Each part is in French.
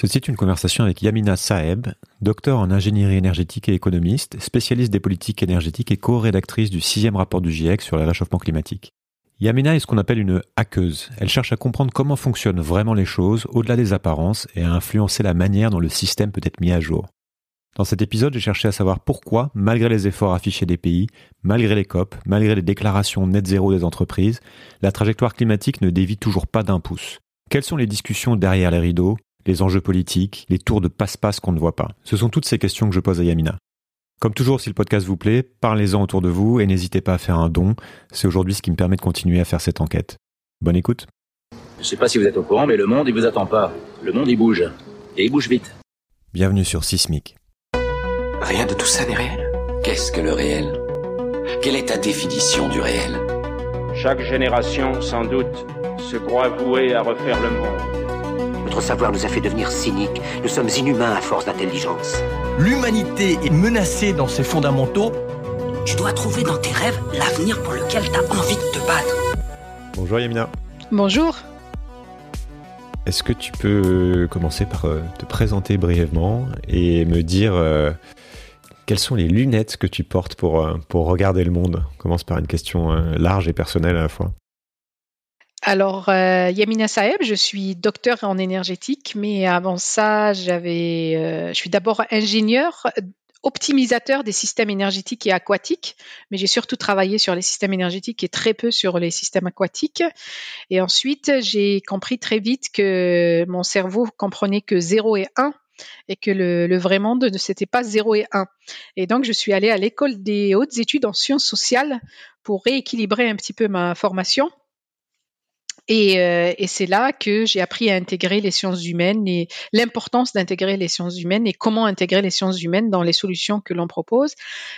Ceci est une conversation avec Yamina Saeb, docteur en ingénierie énergétique et économiste, spécialiste des politiques énergétiques et co-rédactrice du sixième rapport du GIEC sur le réchauffement climatique. Yamina est ce qu'on appelle une hackeuse. Elle cherche à comprendre comment fonctionnent vraiment les choses au-delà des apparences et à influencer la manière dont le système peut être mis à jour. Dans cet épisode, j'ai cherché à savoir pourquoi, malgré les efforts affichés des pays, malgré les COP, malgré les déclarations net zéro des entreprises, la trajectoire climatique ne dévie toujours pas d'un pouce. Quelles sont les discussions derrière les rideaux? Les enjeux politiques, les tours de passe-passe qu'on ne voit pas. Ce sont toutes ces questions que je pose à Yamina. Comme toujours, si le podcast vous plaît, parlez-en autour de vous et n'hésitez pas à faire un don. C'est aujourd'hui ce qui me permet de continuer à faire cette enquête. Bonne écoute. Je ne sais pas si vous êtes au courant, mais le monde, il vous attend pas. Le monde, il bouge. Et il bouge vite. Bienvenue sur Sismic. Rien de tout ça n'est réel. Qu'est-ce que le réel? Quelle est ta définition du réel? Chaque génération, sans doute, se croit vouée à refaire le monde. Notre savoir nous a fait devenir cyniques. Nous sommes inhumains à force d'intelligence. L'humanité est menacée dans ses fondamentaux. Tu dois trouver dans tes rêves l'avenir pour lequel tu as envie de te battre. Bonjour Yamina. Bonjour. Est-ce que tu peux commencer par euh, te présenter brièvement et me dire euh, quelles sont les lunettes que tu portes pour, euh, pour regarder le monde? On commence par une question large et personnelle à la fois. Alors, euh, Yamina Saeb, je suis docteur en énergétique, mais avant ça, j'avais, euh, je suis d'abord ingénieur optimisateur des systèmes énergétiques et aquatiques, mais j'ai surtout travaillé sur les systèmes énergétiques et très peu sur les systèmes aquatiques. Et ensuite, j'ai compris très vite que mon cerveau comprenait que 0 et 1 et que le, le vrai monde ne c'était pas 0 et 1. Et donc, je suis allée à l'école des hautes études en sciences sociales pour rééquilibrer un petit peu ma formation et, euh, et c'est là que j'ai appris à intégrer les sciences humaines et l'importance d'intégrer les sciences humaines et comment intégrer les sciences humaines dans les solutions que l'on propose.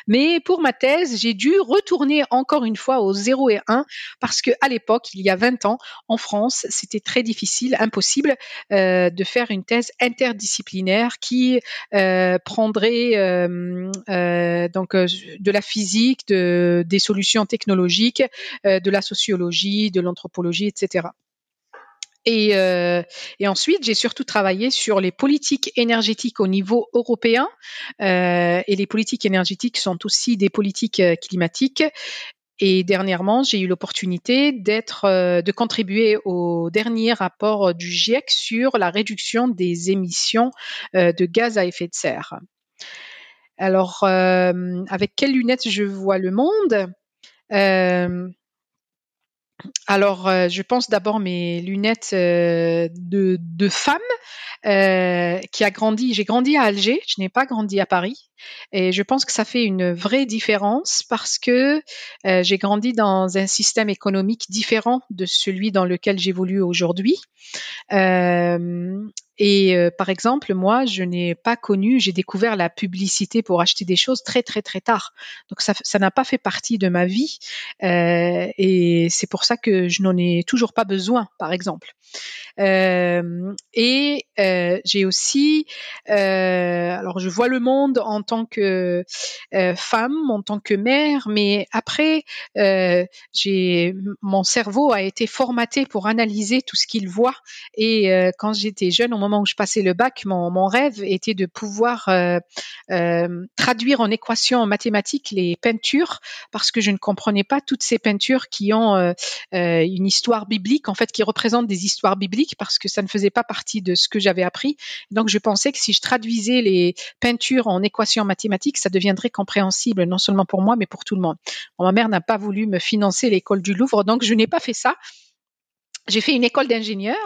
Mais pour ma thèse, j'ai dû retourner encore une fois au 0 et 1 parce que à l'époque, il y a 20 ans, en France, c'était très difficile, impossible euh, de faire une thèse interdisciplinaire qui euh, prendrait euh, euh donc euh, de la physique, de, des solutions technologiques, de la sociologie, de l'anthropologie, etc. Et, euh, et, ensuite, j'ai surtout travaillé sur les politiques énergétiques au niveau européen. Euh, et les politiques énergétiques sont aussi des politiques euh, climatiques. Et dernièrement, j'ai eu l'opportunité d'être, de contribuer au dernier rapport du GIEC sur la réduction des émissions de gaz à effet de serre. Alors, avec quelles lunettes je vois le monde? Alors, euh, je pense d'abord mes lunettes euh, de, de, femme euh, qui a grandi. J'ai grandi à Alger, je n'ai pas grandi à Paris, et je pense que ça fait une vraie différence parce que j'ai grandi dans un système économique différent de celui dans lequel j'évolue aujourd'hui. Et euh, par exemple, moi, je n'ai pas connu, j'ai découvert la publicité pour acheter des choses très très très tard. Donc ça, ça n'a pas fait partie de ma vie, euh, et c'est pour ça que je n'en ai toujours pas besoin, par exemple. Euh, et euh, j'ai aussi, euh, alors je vois le monde en tant que femme, en tant que mère, mais après, j'ai mon cerveau a été formaté pour analyser tout ce qu'il voit. Et quand j'étais jeune, au moment où je passais le bac, mon, mon rêve était de pouvoir traduire en équations mathématiques les peintures, parce que je ne comprenais pas toutes ces peintures qui ont une histoire biblique, en fait, qui représentent des histoires bibliques parce que ça ne faisait pas partie de ce que j'avais appris. Donc je pensais que si je traduisais les peintures en équations mathématiques, ça deviendrait compréhensible non seulement pour moi mais pour tout le monde. ma mère n'a pas voulu me financer l'école du Louvre, donc je n'ai pas fait ça j'ai fait une école d'ingénieur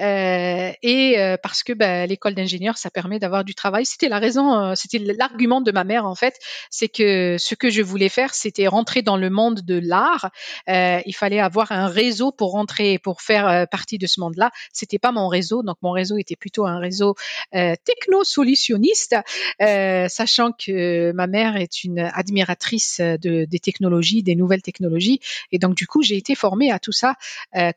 euh, et euh, parce que ben, l'école d'ingénieur ça permet d'avoir du travail. C'était la raison euh, c'était l'argument de ma mère en fait c'est que ce que je voulais faire c'était rentrer dans le monde de l'art. Euh, il fallait avoir un réseau pour rentrer pour faire euh, partie de ce monde là c'était pas mon réseau donc mon réseau était plutôt un réseau techno solutionniste sachant que ma mère est une admiratrice de, des technologies des nouvelles technologies. Et donc du coup j'ai été formée à tout ça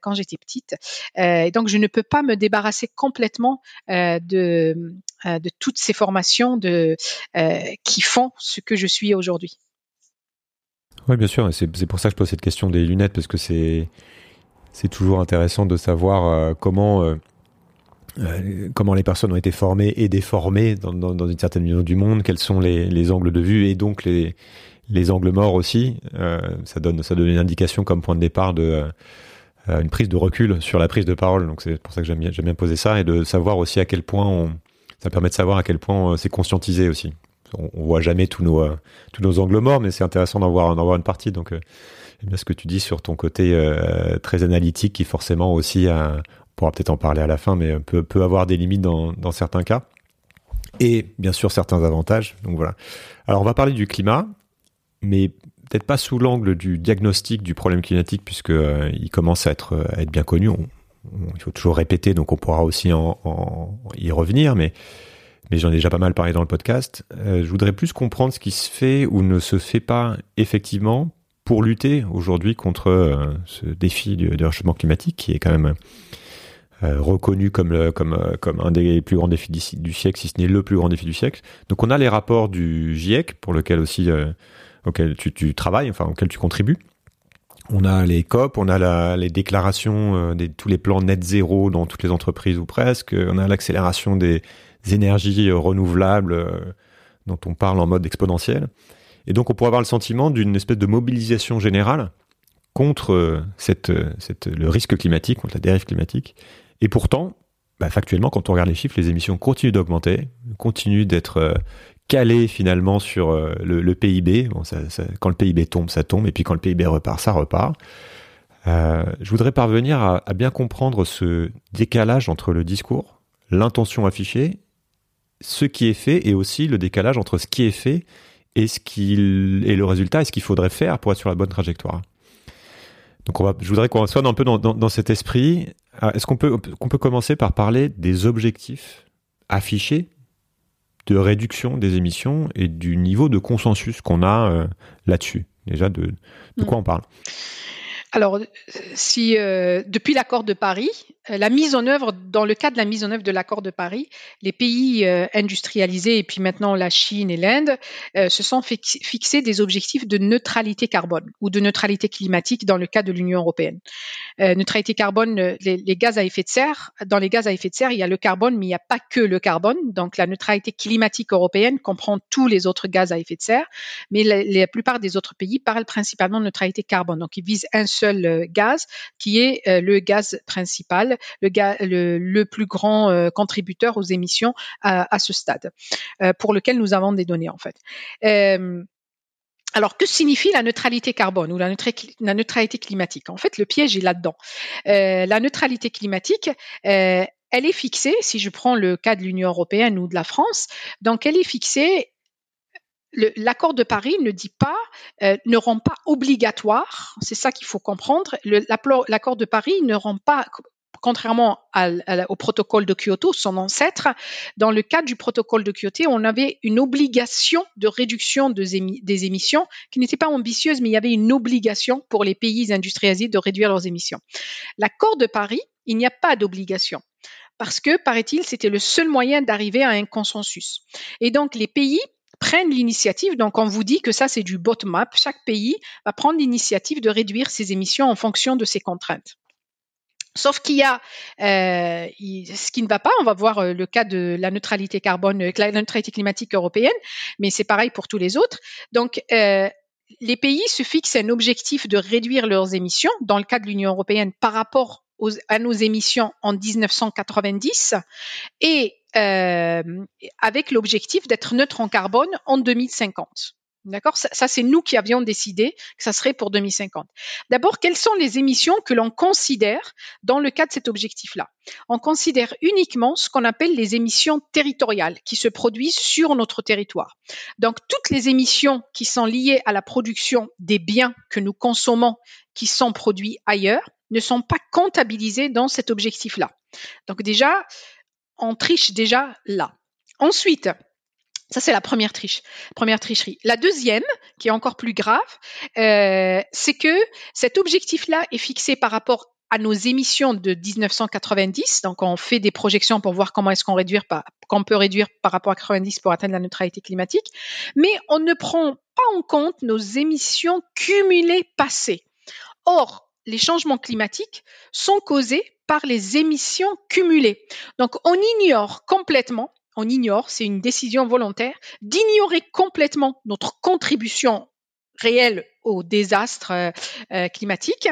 quand j'étais petite. Euh, et donc, je ne peux pas me débarrasser complètement euh, de, euh, de toutes ces formations qui font ce que je suis aujourd'hui. Oui, bien sûr. C'est pour ça que je pose cette question des lunettes, parce que c'est toujours intéressant de savoir comment les personnes ont été formées et déformées dans, une certaine vision du monde, quels sont les, les, angles de vue et donc les, les angles morts aussi. Ça donne une indication comme point de départ de une prise de recul sur la prise de parole. Donc c'est pour ça que j'aime bien, poser ça et de savoir aussi à quel point on, ça permet de savoir à quel point c'est conscientisé aussi. On, on, voit jamais tous nos tous nos angles morts, mais c'est intéressant d'en voir voir une partie. Donc ce que tu dis sur ton côté très analytique qui forcément aussi a, pourra peut-être en parler à la fin, mais peut, peut avoir des limites dans, dans certains cas. Et bien sûr certains avantages. Donc voilà. Alors on va parler du climat, mais peut-être pas sous l'angle du diagnostic du problème climatique, puisque euh, il commence à être, à être bien connu. On, on, il faut toujours répéter, donc on pourra aussi y revenir, mais mais j'en ai déjà pas mal parlé dans le podcast. Euh, je voudrais plus comprendre ce qui se fait ou ne se fait pas effectivement pour lutter aujourd'hui contre euh, ce défi du, réchauffement climatique qui est quand même euh, reconnu comme, comme, euh, comme un des plus grands défis du siècle, si ce n'est le plus grand défi du siècle. Donc on a les rapports du GIEC, pour lequel aussi euh, auquel tu, travailles, enfin auquel tu contribues. On a les COP, on a les déclarations des tous les plans net zéro dans toutes les entreprises ou presque. On a l'accélération des énergies renouvelables dont on parle en mode exponentiel. Et donc on pourrait avoir le sentiment d'une espèce de mobilisation générale contre cette, cette, le risque climatique, contre la dérive climatique, et pourtant, bah, factuellement, quand on regarde les chiffres, les émissions continuent d'augmenter, continuent d'être euh, calées finalement sur euh, le, PIB. Quand le PIB tombe, ça tombe, et puis quand le PIB repart, ça repart. Euh, je voudrais parvenir à, bien comprendre ce décalage entre le discours, l'intention affichée, ce qui est fait, et aussi le décalage entre ce qui est fait et ce qu'il est le résultat et ce qu'il faudrait faire pour être sur la bonne trajectoire. Donc je voudrais qu'on soit un peu dans, dans, cet esprit ah, est-ce qu'on peut, qu'on peut commencer par parler des objectifs affichés de réduction des émissions et du niveau de consensus qu'on a euh, là-dessus Déjà, de, de quoi mm. on parle alors, si euh, depuis l'accord de Paris, euh, la mise en œuvre, dans le cadre de la mise en œuvre de l'accord de Paris, les pays euh, industrialisés et puis maintenant la Chine et l'Inde euh, se sont fixés des objectifs de neutralité carbone ou de neutralité climatique dans le cadre de l'Union européenne. Euh, neutralité carbone, les, les, gaz à effet de serre, dans les gaz à effet de serre, il y a le carbone, mais il n'y a pas que le carbone. Donc la neutralité climatique européenne comprend tous les autres gaz à effet de serre, mais la, la plupart des autres pays parlent principalement de neutralité carbone. Donc ils visent un seul euh, gaz qui est euh, le gaz principal, le, gaz, le, plus grand euh, contributeur aux émissions à, ce stade, pour lequel nous avons des données en fait. Alors, que signifie la neutralité carbone ou la, neutralité, climatique? En fait, le piège est là-dedans. La neutralité climatique, elle est fixée, si je prends le cas de l'Union européenne ou de la France, donc elle est fixée l'accord de Paris ne dit pas, euh, ne rend pas obligatoire, c'est ça qu'il faut comprendre, l'accord de Paris ne rend pas contrairement au protocole de Kyoto, son ancêtre, dans le cadre du protocole de Kyoto, on avait une obligation de réduction de, des émissions qui n'était pas ambitieuse, mais il y avait une obligation pour les pays industrialisés de réduire leurs émissions. L'accord de Paris, il n'y a pas d'obligation parce que, paraît-il, c'était le seul moyen d'arriver à un consensus. Et donc, les pays prennent l'initiative. Donc, on vous dit que ça, c'est du bottom-up. Chaque pays va prendre l'initiative de réduire ses émissions en fonction de ses contraintes. Sauf qu'il y a euh, ce qui ne va pas. On va voir euh, le cas de la neutralité carbone, euh, la neutralité climatique européenne, mais c'est pareil pour tous les autres. Donc, euh, les pays se fixent un objectif de réduire leurs émissions dans le cas de l'Union européenne par rapport aux, à nos émissions en 1990 et avec l'objectif d'être neutre en carbone en 2050. D'accord? Ça, c'est nous qui avions décidé que ça serait pour 2050. D'abord, quelles sont les émissions que l'on considère dans le cas de cet objectif-là? On considère uniquement ce qu'on appelle les émissions territoriales qui se produisent sur notre territoire. Donc, toutes les émissions qui sont liées à la production des biens que nous consommons qui sont produits ailleurs ne sont pas comptabilisées dans cet objectif-là. Donc déjà, on triche déjà là. Ensuite, ça, c'est la première triche, première tricherie. La deuxième, qui est encore plus grave, euh, c'est que cet objectif-là est fixé par rapport à nos émissions de 1990. Donc, on fait des projections pour voir comment est-ce qu'on qu'on peut réduire par rapport à 90 pour atteindre la neutralité climatique. Mais on ne prend pas en compte nos émissions cumulées passées. Or, les changements climatiques sont causés par les émissions cumulées. Donc on ignore complètement, on ignore, c'est une décision volontaire, d'ignorer complètement notre contribution réelle au désastre euh, euh, climatique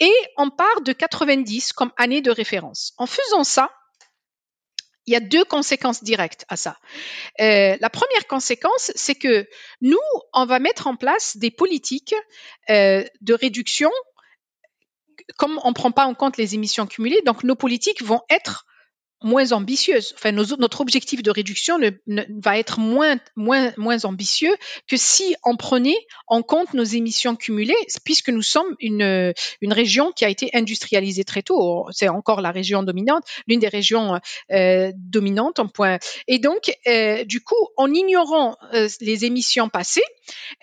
et on part de 90 comme année de référence. En faisant ça, il y a deux conséquences directes à ça. Euh, la première conséquence, c'est que nous, on va mettre en place des politiques de réduction, comme on ne prend pas en compte les émissions cumulées, donc nos politiques vont être moins ambitieuse. Enfin, notre objectif de réduction ne, va être moins, moins, moins ambitieux que si on prenait en compte nos émissions cumulées, puisque nous sommes une, une région qui a été industrialisée très tôt. C'est encore la région dominante, l'une des régions euh, dominantes en point. Et donc, euh, du coup, en ignorant euh, les émissions passées,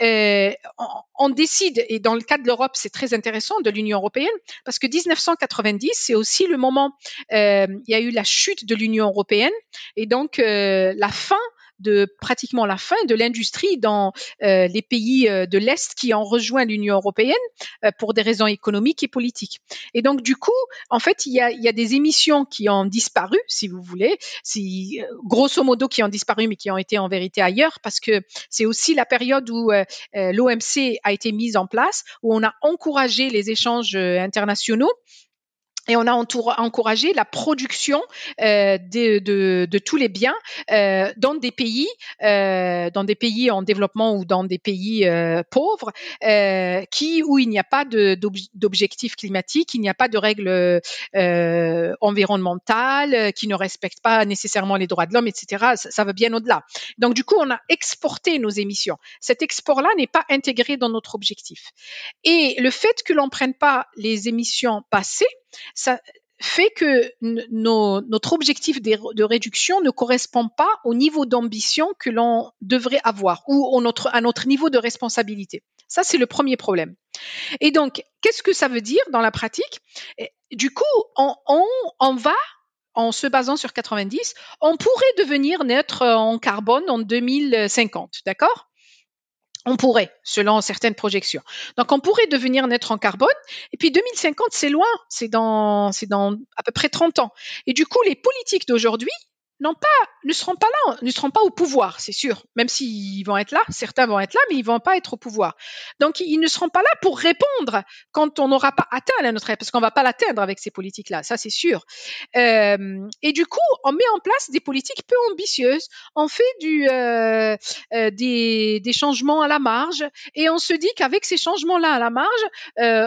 euh, on, on, décide, et dans le cas de l'Europe, c'est très intéressant, de l'Union européenne, parce que 1990, c'est aussi le moment, euh, il y a eu la chute de l'Union européenne et donc euh, la fin de pratiquement la fin de l'industrie dans euh, les pays euh, de l'Est qui ont rejoint l'Union européenne pour des raisons économiques et politiques. Et donc, du coup, en fait, il y a, il y a des émissions qui ont disparu, si vous voulez, si, grosso modo qui ont disparu, mais qui ont été en vérité ailleurs, parce que c'est aussi la période où l'OMC a été mise en place, où on a encouragé les échanges internationaux et on a encouragé la production euh, de, de, de, tous les biens euh, dans des pays, euh, dans des pays en développement ou dans des pays euh, pauvres, euh, qui où il n'y a pas d'objectifs climatiques, il n'y a pas de règles euh, environnementales, qui ne respectent pas nécessairement les droits de l'homme, etc. Ça, ça va bien au-delà. Donc du coup, on a exporté nos émissions. Cet export-là n'est pas intégré dans notre objectif. Et le fait que l'on prenne pas les émissions passées ça fait que notre objectif de, réduction ne correspond pas au niveau d'ambition que l'on devrait avoir ou à notre niveau de responsabilité. Ça, c'est le premier problème. Et donc, qu'est-ce que ça veut dire dans la pratique? Du coup, on, on, on va en se basant sur 90, on pourrait devenir neutre en carbone en 2050, d'accord? On pourrait, selon certaines projections. Donc, on pourrait devenir neutre en carbone. Et puis, 2050, c'est loin. C'est dans, c'est dans à peu près 30 ans. Et du coup, les politiques d'aujourd'hui, non pas, ne seront pas là, ne seront pas au pouvoir, c'est sûr. Même s'ils vont être là, certains vont être là, mais ils vont pas être au pouvoir. Donc, ils ne seront pas là pour répondre quand on n'aura pas atteint la notre parce qu'on va pas l'atteindre avec ces politiques-là, ça c'est sûr. Euh, et du coup, on met en place des politiques peu ambitieuses. On fait du euh, euh, des, des, changements à la marge, et on se dit qu'avec ces changements-là à la marge,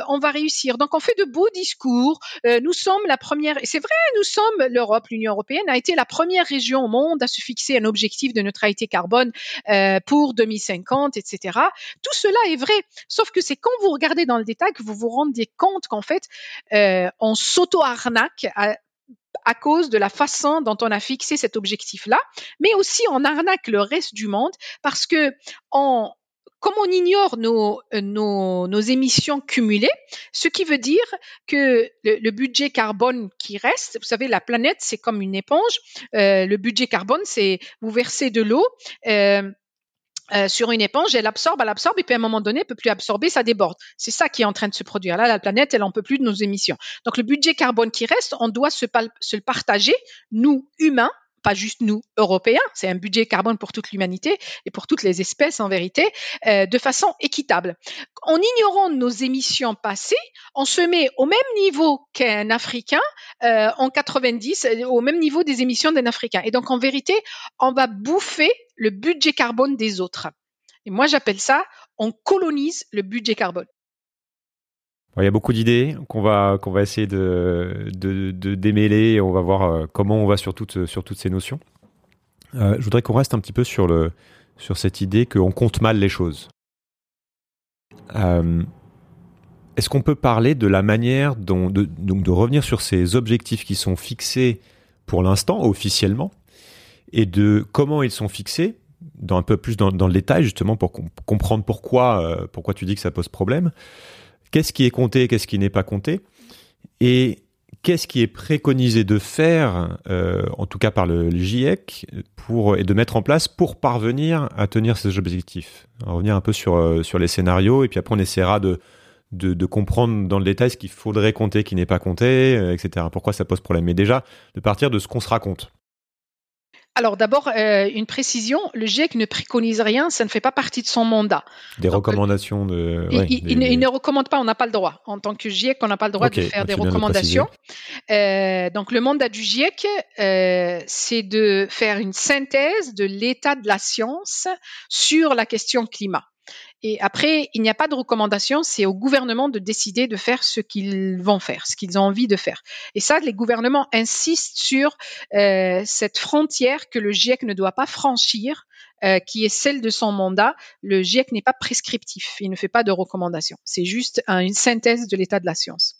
on va réussir. Donc, on fait de beaux discours. Nous sommes la première, et c'est vrai, nous sommes l'Europe, l'Union européenne a été la première région au monde à se fixer un objectif de neutralité carbone euh, pour 2050, etc. Tout cela est vrai, sauf que c'est quand vous regardez dans le détail que vous vous rendez compte qu'en fait, euh, on s'auto-arnaque à, à cause de la façon dont on a fixé cet objectif-là, mais aussi on arnaque le reste du monde parce que en comme on ignore nos, euh, nos, émissions cumulées, ce qui veut dire que le, budget carbone qui reste, vous savez, la planète, c'est comme une éponge. Euh, le budget carbone, c'est vous versez de l'eau. Euh, sur une éponge, elle absorbe, elle absorbe, et puis à un moment donné, elle peut plus absorber, ça déborde. C'est ça qui est en train de se produire. Là, la planète, elle en peut plus de nos émissions. Donc, le budget carbone qui reste, on doit se, se le partager, nous, humains, pas juste nous, Européens, c'est un budget carbone pour toute l'humanité et pour toutes les espèces en vérité, euh, de façon équitable. En ignorant nos émissions passées, on se met au même niveau qu'un Africain euh, en 90, au même niveau des émissions d'un Africain. Et donc en vérité, on va bouffer le budget carbone des autres. Et moi j'appelle ça, on colonise le budget carbone. Il y a beaucoup d'idées qu'on va, qu'on va essayer de, de, démêler et on va voir euh, comment on va sur toutes, sur toutes ces notions. Euh, je voudrais qu'on reste un petit peu sur, le, sur cette idée qu'on compte mal les choses. Euh, Est-ce qu'on peut parler de la manière dont, de, donc de revenir sur ces objectifs qui sont fixés pour l'instant officiellement et de comment ils sont fixés dans un peu plus dans, le détail justement pour comprendre pourquoi, pourquoi tu dis que ça pose problème qu'est-ce qui est compté, qu'est-ce qui n'est pas compté, et qu'est-ce qui est préconisé de faire, euh, en tout cas par le, GIEC, pour, et de mettre en place pour parvenir à tenir ces objectifs? On va revenir un peu sur, euh, sur les scénarios, et puis après on essaiera de, de, comprendre dans le détail ce qu'il faudrait compter, qui n'est pas compté, etc. Pourquoi ça pose problème? Mais déjà, de partir de ce qu'on se raconte. Alors d'abord, euh, une précision, le GIEC ne préconise rien, ça ne fait pas partie de son mandat. Des recommandations de... il, ne, recommande pas, on n'a pas le droit. En tant que GIEC, on n'a pas le droit de faire des recommandations. Euh, donc le mandat du GIEC, euh, c'est de faire une synthèse de l'état de la science sur la question climat. Et après, il n'y a pas de recommandation, c'est au gouvernement de décider de faire ce qu'ils vont faire, ce qu'ils ont envie de faire. Et ça, les gouvernements insistent sur euh, cette frontière que le GIEC ne doit pas franchir euh, qui est celle de son mandat. Le GIEC n'est pas prescriptif, il ne fait pas de recommandations. C'est juste une synthèse de l'état de la science.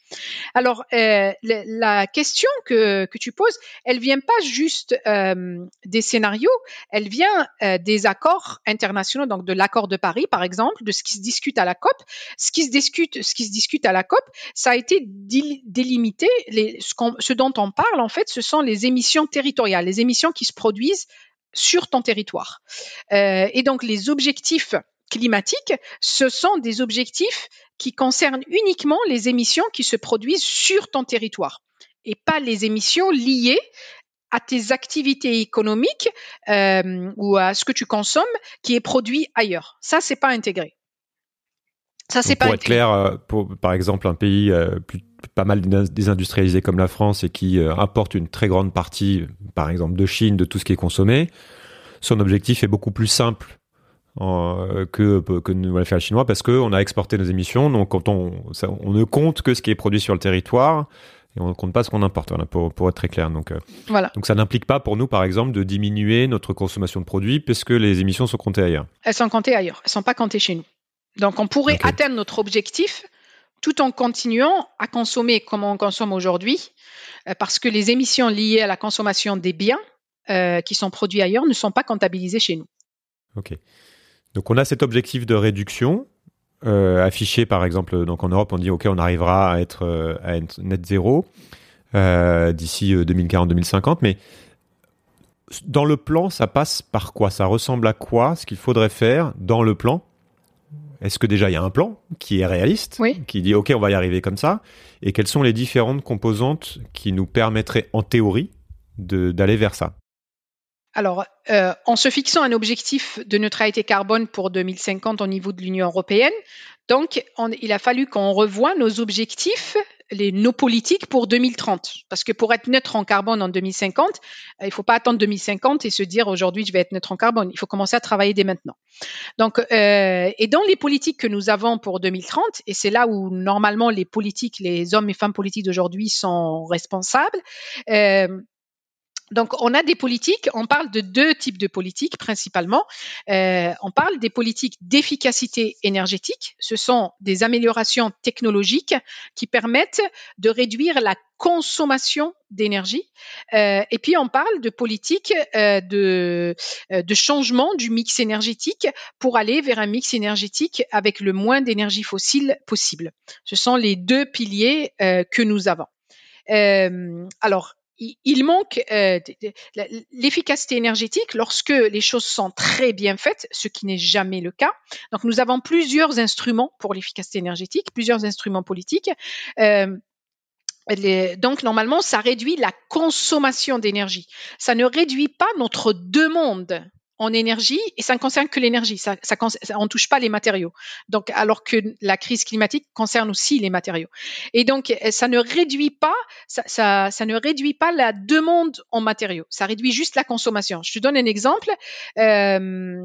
Alors, euh, la question que, que, tu poses, elle vient pas juste euh, des scénarios, elle vient euh, des accords internationaux, donc de l'accord de Paris, par exemple, de ce qui se discute à la COP. Ce qui se discute, ce qui se discute à la COP, ça a été délimité. Les, ce, ce dont on parle, en fait, ce sont les émissions territoriales, les émissions qui se produisent sur ton territoire. Euh, et donc les objectifs climatiques, ce sont des objectifs qui concernent uniquement les émissions qui se produisent sur ton territoire et pas les émissions liées à tes activités économiques euh, ou à ce que tu consommes qui est produit ailleurs. Ça, c'est pas intégré. Ça, c'est pas pour être clair, euh, pour, par exemple, un pays plus pas mal désindustrialisé comme la France et qui euh, importe une très grande partie, par exemple, de Chine, de tout ce qui est consommé, son objectif est beaucoup plus simple euh, que, que nous l'a fait le chinois parce qu'on a exporté nos émissions. Donc, quand on, on ne compte que ce qui est produit sur le territoire et on ne compte pas ce qu'on importe, pour, pour, être très clair. Donc, euh, voilà. donc ça n'implique pas pour nous, par exemple, de diminuer notre consommation de produits puisque les émissions sont comptées ailleurs. Elles sont comptées ailleurs, elles ne sont pas comptées chez nous. Donc, on pourrait atteindre notre objectif tout en continuant à consommer comme on consomme aujourd'hui, euh, parce que les émissions liées à la consommation des biens euh, qui sont produits ailleurs ne sont pas comptabilisées chez nous. Ok. Donc on a cet objectif de réduction euh, affiché par exemple donc en Europe on dit ok on arrivera à être, à être net zéro d'ici 2040-2050 mais dans le plan ça passe par quoi? Ça ressemble à quoi ce qu'il faudrait faire dans le plan? Est-ce que déjà il y a un plan qui est réaliste, qui dit OK, on va y arriver comme ça? Et quelles sont les différentes composantes qui nous permettraient en théorie d'aller vers ça? Alors, euh, en se fixant un objectif de neutralité carbone pour 2050 au niveau de l'Union européenne, donc il a fallu qu'on revoie nos objectifs nos politiques pour 2030. Parce que pour être neutre en carbone en 2050, euh, il ne faut pas attendre 2050 et se dire aujourd'hui je vais être neutre en carbone. Il faut commencer à travailler dès maintenant. Donc, euh, et dans les politiques que nous avons pour 2030, et c'est là où normalement les politiques, les hommes et femmes politiques d'aujourd'hui sont responsables. Euh, donc, on a des politiques, on parle de deux types de politiques principalement. Euh, on parle des politiques d'efficacité énergétique. Ce sont des améliorations technologiques qui permettent de réduire la consommation d'énergie. Euh, et puis, on parle de politiques euh, de, de changement du mix énergétique pour aller vers un mix énergétique avec le moins d'énergie fossile possible. Ce sont les deux piliers que nous avons. Alors, il manque euh, l'efficacité énergétique lorsque les choses sont très bien faites, ce qui n'est jamais le cas. Donc nous avons plusieurs instruments pour l'efficacité énergétique, plusieurs instruments politiques. Euh, donc normalement, ça réduit la consommation d'énergie. Ça ne réduit pas notre demande en énergie et ça ne concerne que l'énergie. Ça, ça, touche pas les matériaux. Donc, alors que la crise climatique concerne aussi les matériaux. Et donc, ça ne réduit pas, ça, ne réduit pas la demande en matériaux. Ça réduit juste la consommation. Je te donne un exemple. Euh,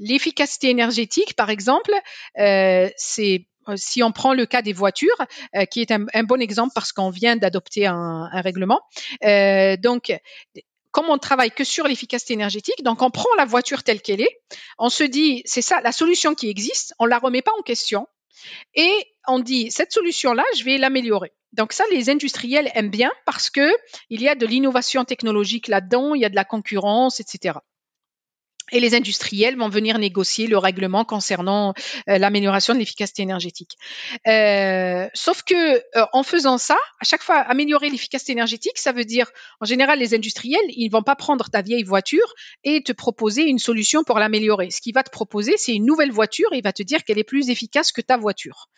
L'efficacité énergétique, par exemple, euh, c'est euh, si on prend le cas des voitures, euh, qui est un, bon exemple parce qu'on vient d'adopter un, règlement. Euh, donc, comme on travaille que sur l'efficacité énergétique, donc on prend la voiture telle qu'elle est, on se dit c'est ça la solution qui existe, on la remet pas en question et on dit cette solution là, je vais l'améliorer. Donc ça les industriels aiment bien parce que il y a de l'innovation technologique là-dedans, il y a de la concurrence, etc. et les industriels vont venir négocier le règlement concernant euh, l'amélioration de l'efficacité énergétique. Euh, sauf que euh, en faisant ça, à chaque fois améliorer l'efficacité énergétique, ça veut dire en général les industriels, ils vont pas prendre ta vieille voiture et te proposer une solution pour l'améliorer. Ce qu'il va te proposer, c'est une nouvelle voiture et il va te dire qu'elle est plus efficace que ta voiture.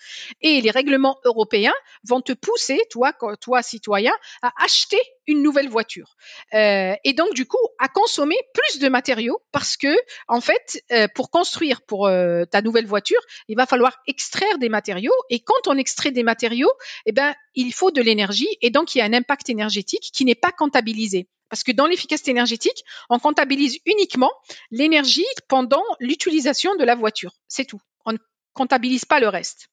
Et les règlements européens vont te pousser, toi, toi citoyen, à acheter une nouvelle voiture. Euh, et donc du coup, à consommer plus de matériaux parce que en fait, euh, pour construire pour euh, ta nouvelle voiture, il va falloir extraire des matériaux et quand on extrait des matériaux, eh ben il faut de l'énergie et donc il y a un impact énergétique qui n'est pas comptabilisé. Parce que dans l'efficacité énergétique, on comptabilise uniquement l'énergie pendant l'utilisation de la voiture. C'est tout. Comptabilise pas le reste.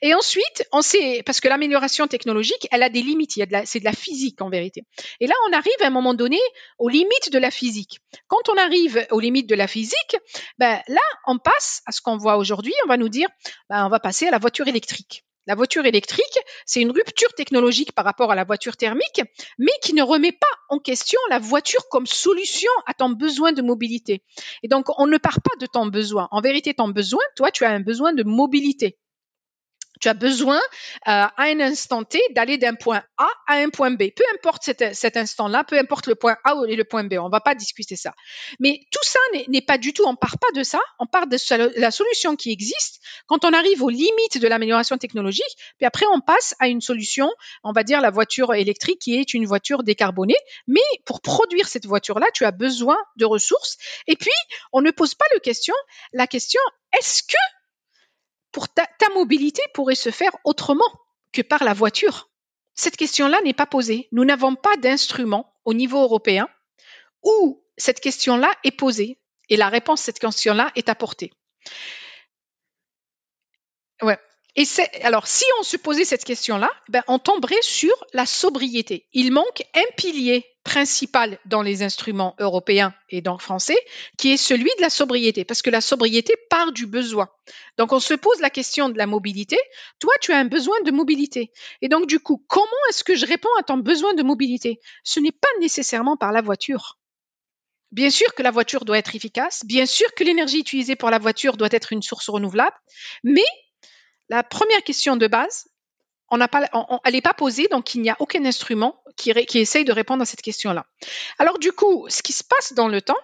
Et ensuite, on sait, parce que l'amélioration technologique, elle a des limites. C'est de la physique en vérité. Et là, on arrive à un moment donné aux limites de la physique. Quand on arrive aux limites de la physique, ben, là, on passe à ce qu'on voit aujourd'hui. On va nous dire, ben, on va passer à la voiture électrique. La voiture électrique, c'est une rupture technologique par rapport à la voiture thermique, mais qui ne remet pas en question la voiture comme solution à ton besoin de mobilité. Et donc, on ne part pas de ton besoin. En vérité, ton besoin, toi, tu as un besoin de mobilité tu as besoin euh, à un instant T d'aller d'un point A à un point B. Peu importe cet, cet instant-là, peu importe le point A ou le point B, on va pas discuter ça. Mais tout ça n'est pas du tout, on part pas de ça, on part de la solution qui existe quand on arrive aux limites de l'amélioration technologique, puis après on passe à une solution, on va dire la voiture électrique qui est une voiture décarbonée, mais pour produire cette voiture-là, tu as besoin de ressources. Et puis, on ne pose pas le question, la question, est-ce que pour ta, mobilité pourrait se faire autrement que par la voiture Cette question-là n'est pas posée. Nous n'avons pas d'instrument au niveau européen où cette question-là est posée et la réponse à cette question-là est apportée. Et alors, si on se posait cette question-là, ben, on tomberait sur la sobriété. Il manque un pilier principal dans les instruments européens et le français, qui est celui de la sobriété, parce que la sobriété part du besoin. Donc, on se pose la question de la mobilité. Toi, tu as un besoin de mobilité. Et donc, du coup, comment est-ce que je réponds à ton besoin de mobilité? Ce n'est pas nécessairement par la voiture. Bien sûr que la voiture doit être efficace, bien sûr que l'énergie utilisée pour la voiture doit être une source renouvelable, mais la première question de base, on pas, elle n'est pas posée, donc il n'y a aucun instrument qui, qui essaye de répondre à cette question-là. Alors du coup, ce qui se passe dans le temps,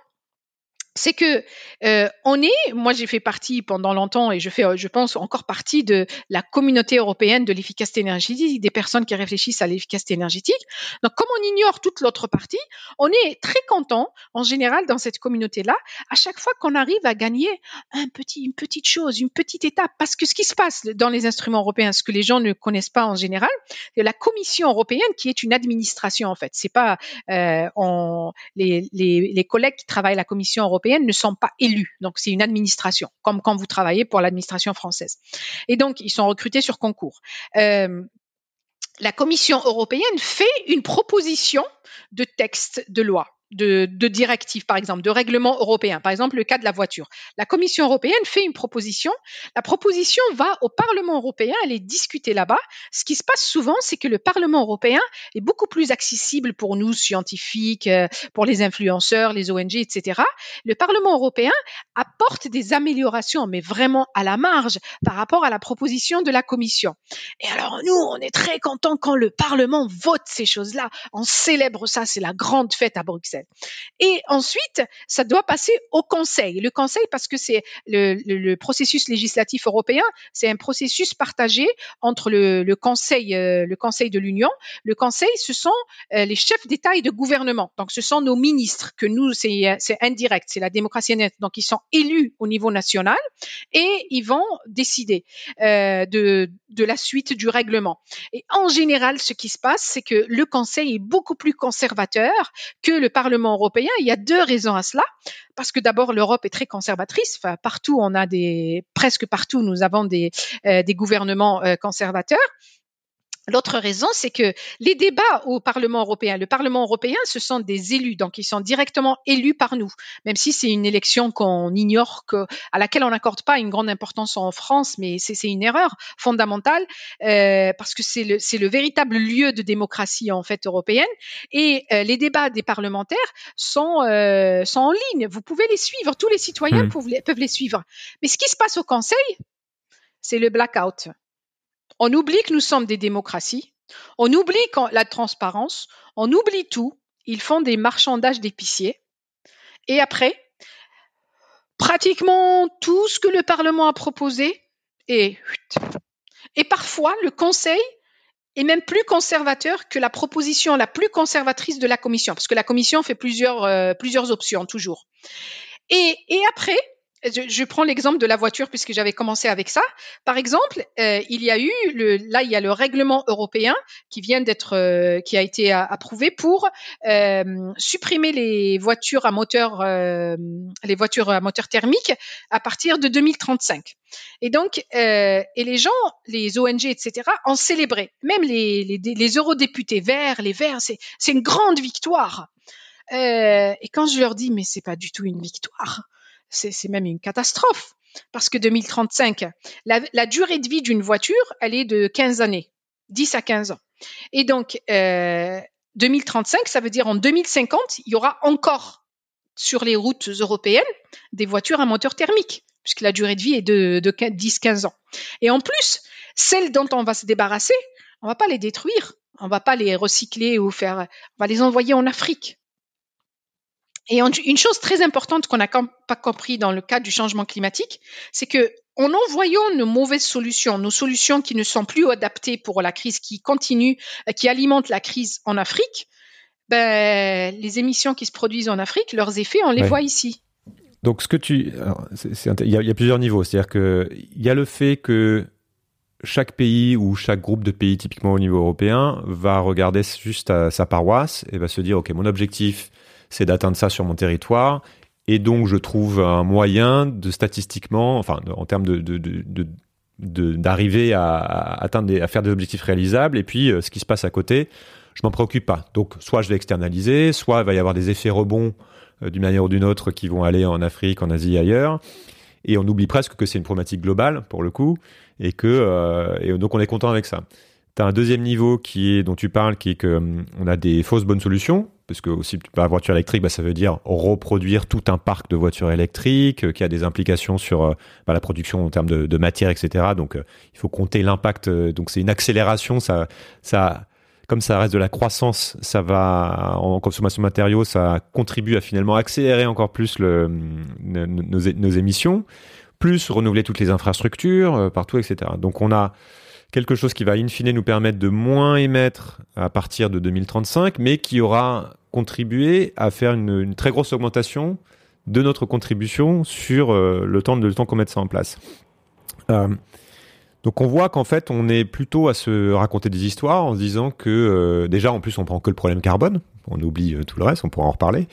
c'est que euh, on est, moi j'ai fait partie pendant longtemps et je fais, je pense encore partie de la communauté européenne de l'efficacité énergétique, des personnes qui réfléchissent à l'efficacité énergétique. Donc comme on ignore toute l'autre partie, on est très content en général dans cette communauté-là à chaque fois qu'on arrive à gagner un petit, une petite chose, une petite étape, parce que ce qui se passe dans les instruments européens, ce que les gens ne connaissent pas en général, c'est la Commission européenne qui est une administration en fait. C'est pas euh, on, les, les, collègues qui travaillent à la Commission européenne ne sont pas élus. Donc, c'est une administration, comme quand vous travaillez pour l'administration française. Et donc, ils sont recrutés sur concours. Euh, la Commission européenne fait une proposition de texte de loi de, de directives, par exemple, de règlements européens. Par exemple, le cas de la voiture. La Commission européenne fait une proposition. La proposition va au Parlement européen, elle est discutée là-bas. Ce qui se passe souvent, c'est que le Parlement européen est beaucoup plus accessible pour nous, scientifiques, euh, pour les influenceurs, les ONG, etc. Le Parlement européen apporte des améliorations, mais vraiment à la marge par rapport à la proposition de la Commission. Et alors, nous, on est très contents quand le Parlement vote ces choses-là. On célèbre ça, c'est la grande fête à Bruxelles. Et ensuite, ça doit passer au Conseil. Le Conseil, parce que c'est le, processus législatif européen, c'est un processus partagé entre le, Conseil, euh, le Conseil de l'Union. Le Conseil, ce sont euh, les chefs d'État et de gouvernement. Donc, ce sont nos ministres que nous, c'est indirect, c'est la démocratie nette. Donc, ils sont élus au niveau national et ils vont décider euh, de, de la suite du règlement. Et en général, ce qui se passe, c'est que le Conseil est beaucoup plus conservateur que le Parlement Européen. Il y a deux raisons à cela. Parce que d'abord, l'Europe est très conservatrice. Partout, on a des, presque partout, nous avons des, euh, gouvernements euh, conservateurs. L'autre raison, c'est que les débats au Parlement européen, le Parlement européen, ce sont des élus, donc ils sont directement élus par nous, même si c'est une élection qu'on ignore, que, à laquelle on n'accorde pas une grande importance en France, mais c'est une erreur fondamentale euh, parce que c'est le, le, véritable lieu de démocratie en fait européenne. Et euh, les débats des parlementaires sont, euh, sont en ligne. Vous pouvez les suivre, tous les citoyens mmh. peuvent, les, peuvent les suivre. Mais ce qui se passe au Conseil, c'est le blackout. On oublie que nous sommes des démocraties. On oublie la transparence. On oublie tout. Ils font des marchandages d'épiciers. Et après, pratiquement tout ce que le Parlement a proposé est... Et parfois, le Conseil est même plus conservateur que la proposition la plus conservatrice de la Commission, parce que la Commission fait plusieurs, euh, plusieurs options toujours. Et, et après, je, prends l'exemple de la voiture puisque j'avais commencé avec ça. Par exemple, euh, il y a eu le, là il y a le règlement européen qui vient d'être euh, qui a été approuvé pour euh, supprimer les voitures à moteur les voitures à moteur thermique à partir de 2035. Et donc et les gens, les ONG etc. ont célébré. Même les eurodéputés verts, les verts, c'est c'est une grande victoire. et quand je leur dis mais c'est pas du tout une victoire c'est même une catastrophe. Parce que 2035, la, durée de vie d'une voiture, elle est de 15 années, 10 à 15 ans. Et donc, euh, 2035, ça veut dire en 2050, il y aura encore sur les routes européennes des voitures à moteur thermique, puisque la durée de vie est de, de 10-15 ans. Et en plus, celles dont on va se débarrasser, on va pas les détruire, on va pas les recycler ou faire, on va les envoyer en Afrique. Et une chose très importante qu'on n'a pas compris dans le cas du changement climatique, c'est que en envoyant nos mauvaises solutions, nos solutions qui ne sont plus adaptées pour la crise qui continue, euh, qui alimente la crise en Afrique, ben, les émissions qui se produisent en Afrique, leurs effets, on les voit ici. Donc, ce que tu, il y, a plusieurs niveaux. C'est-à-dire que il y a le fait que chaque pays ou chaque groupe de pays, typiquement au niveau européen, va regarder juste à sa paroisse et va se dire, ok, mon objectif, c'est d'atteindre ça sur mon territoire. Et donc, je trouve un moyen de statistiquement, enfin, en termes de, d'arriver à, atteindre à faire des objectifs réalisables. Et puis, euh, ce qui se passe à côté, je m'en préoccupe pas. Donc, soit je vais externaliser, soit il va y avoir des effets rebonds euh, d'une manière ou d'une autre qui vont aller en Afrique, en Asie, ailleurs. Et on oublie presque que c'est une problématique globale pour le coup, et que euh, et donc on est content avec ça. Tu as un deuxième niveau qui est dont tu parles, qui est que hum, on a des fausses bonnes solutions parce que aussi la voiture électrique, bah, ça veut dire reproduire tout un parc de voitures électriques euh, qui a des implications sur euh, bah, la production en termes de, matière, etc. Donc euh, il faut compter l'impact. donc c'est une accélération. Ça, ça, comme ça reste de la croissance, ça va en consommation de matériaux, ça contribue à finalement accélérer encore plus le, nos, nos, émissions, plus renouveler toutes les infrastructures partout, etc. Donc on a quelque chose qui va in fine nous permettre de moins émettre à partir de 2035, mais qui aura contribué à faire une, très grosse augmentation de notre contribution sur euh, le temps, temps qu'on mette ça en place. Euh, donc on voit qu'en fait on est plutôt à se raconter des histoires en se disant que euh, déjà en plus on prend que le problème carbone, on oublie tout le reste, on pourra en reparler,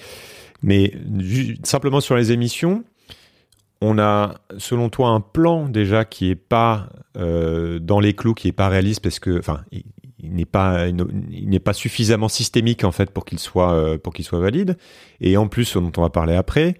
mais simplement sur les émissions, on a, selon toi, un plan déjà qui est pas dans les clous, qui est pas réaliste parce que, enfin, il, n'est pas, il n'est pas suffisamment systémique en fait pour qu'il soit, euh, pour qu'il soit valide. Et en plus, dont on va parler après,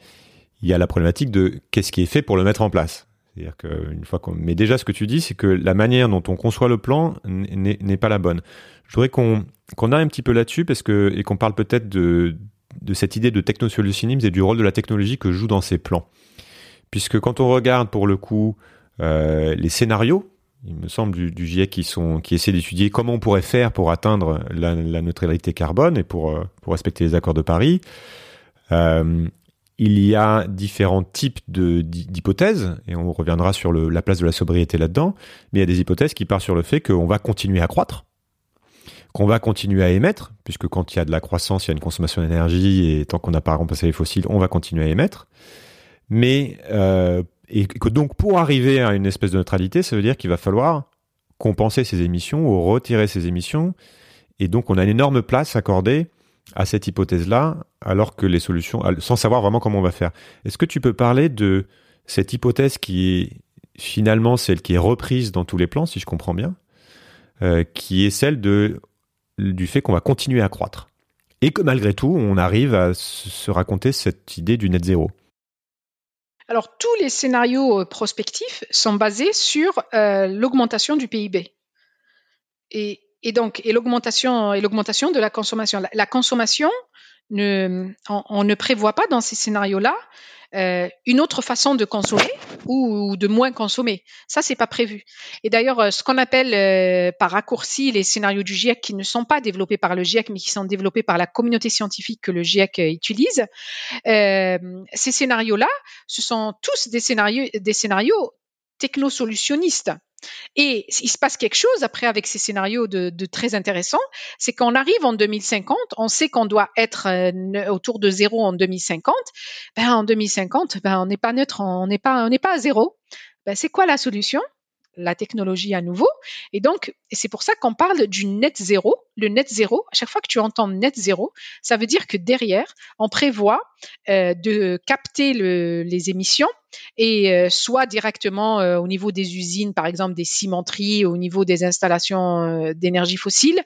il y a la problématique de qu'est-ce qui est fait pour le mettre en place. C'est-à-dire qu'une fois qu'on, mais déjà, ce que tu dis, c'est que la manière dont on conçoit le plan n'est pas la bonne. Je voudrais qu'on qu'on a un petit peu là-dessus parce que et qu'on parle peut-être de de cette idée de technosolutionnisme et du rôle de la technologie que joue dans ces plans puisque quand on regarde pour le coup euh, les scénarios, il me semble du, du GIEC qui sont qui essaient d'étudier comment on pourrait faire pour atteindre la, neutralité carbone et pour euh, pour respecter les accords de Paris. Euh, il y a différents types d'hypothèses et on reviendra sur la place de la sobriété là-dedans. Mais il y a des hypothèses qui partent sur le fait qu'on va continuer à croître, qu'on va continuer à émettre, puisque quand il y a de la croissance, il y a une consommation d'énergie et tant qu'on n'a pas remplacé les fossiles, on va continuer à émettre mais euh, et que donc pour arriver à une espèce de neutralité, ça veut dire qu'il va falloir compenser ces émissions ou retirer ces émissions, et donc on a une énorme place accordée à cette hypothèse-là, alors que les solutions, sans savoir vraiment comment on va faire. Est-ce que tu peux parler de cette hypothèse qui est finalement celle qui est reprise dans tous les plans, si je comprends bien, qui est celle de du fait qu'on va continuer à croître? Et que malgré tout, on arrive à se raconter cette idée du net zéro. Alors, tous les scénarios euh, prospectifs sont basés sur euh, l'augmentation du PIB. Et, donc, et l'augmentation, de la consommation. La, consommation, on, ne prévoit pas dans ces scénarios-là euh, une autre façon de consommer ou, de moins consommer. Ça, c'est pas prévu. Et d'ailleurs, euh, ce qu'on appelle euh, par raccourci les scénarios du GIEC qui ne sont pas développés par le GIEC, mais qui sont développés par la communauté scientifique que le GIEC utilise, ces scénarios-là, ce sont tous des scénarios, des scénarios technosolutionnistes. Et il se passe quelque chose après avec ces scénarios de, très intéressants, c'est qu'on arrive en 2050, on sait qu'on doit être euh, autour de zéro en 2050. Ben, en 2050, ben, on n'est pas neutre, on n'est pas, on n'est pas à zéro. Ben, c'est quoi la solution? La technologie à nouveau. Et donc, c'est pour ça qu'on parle du net zéro. Le net zéro, à chaque fois que tu entends net zéro, ça veut dire que derrière, on prévoit euh, de capter les émissions et euh, soit directement euh, au niveau des usines, par exemple des cimenteries, au niveau des installations d'énergie fossile,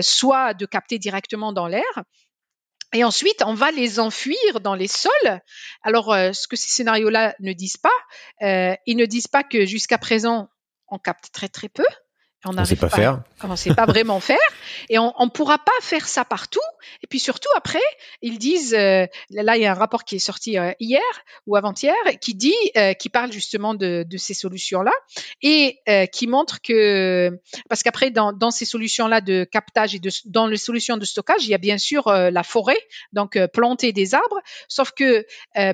soit de capter directement dans l'air. Et ensuite, on va les enfuir dans les sols. Alors, ce que ces scénarios-là ne disent pas, ils ne disent pas que jusqu'à présent, on capte très très peu. On ne sait pas, faire. On ne sait pas vraiment faire. Et on ne pourra pas faire ça partout. Et puis surtout, après, ils disent, euh, là, il y a un rapport qui est sorti euh, hier ou avant-hier, qui dit, euh, qui parle justement de, de ces solutions-là et qui montre que, parce qu'après, dans, dans ces solutions-là de captage et de, dans les solutions de stockage, il y a bien sûr la forêt, donc planter des arbres. Sauf que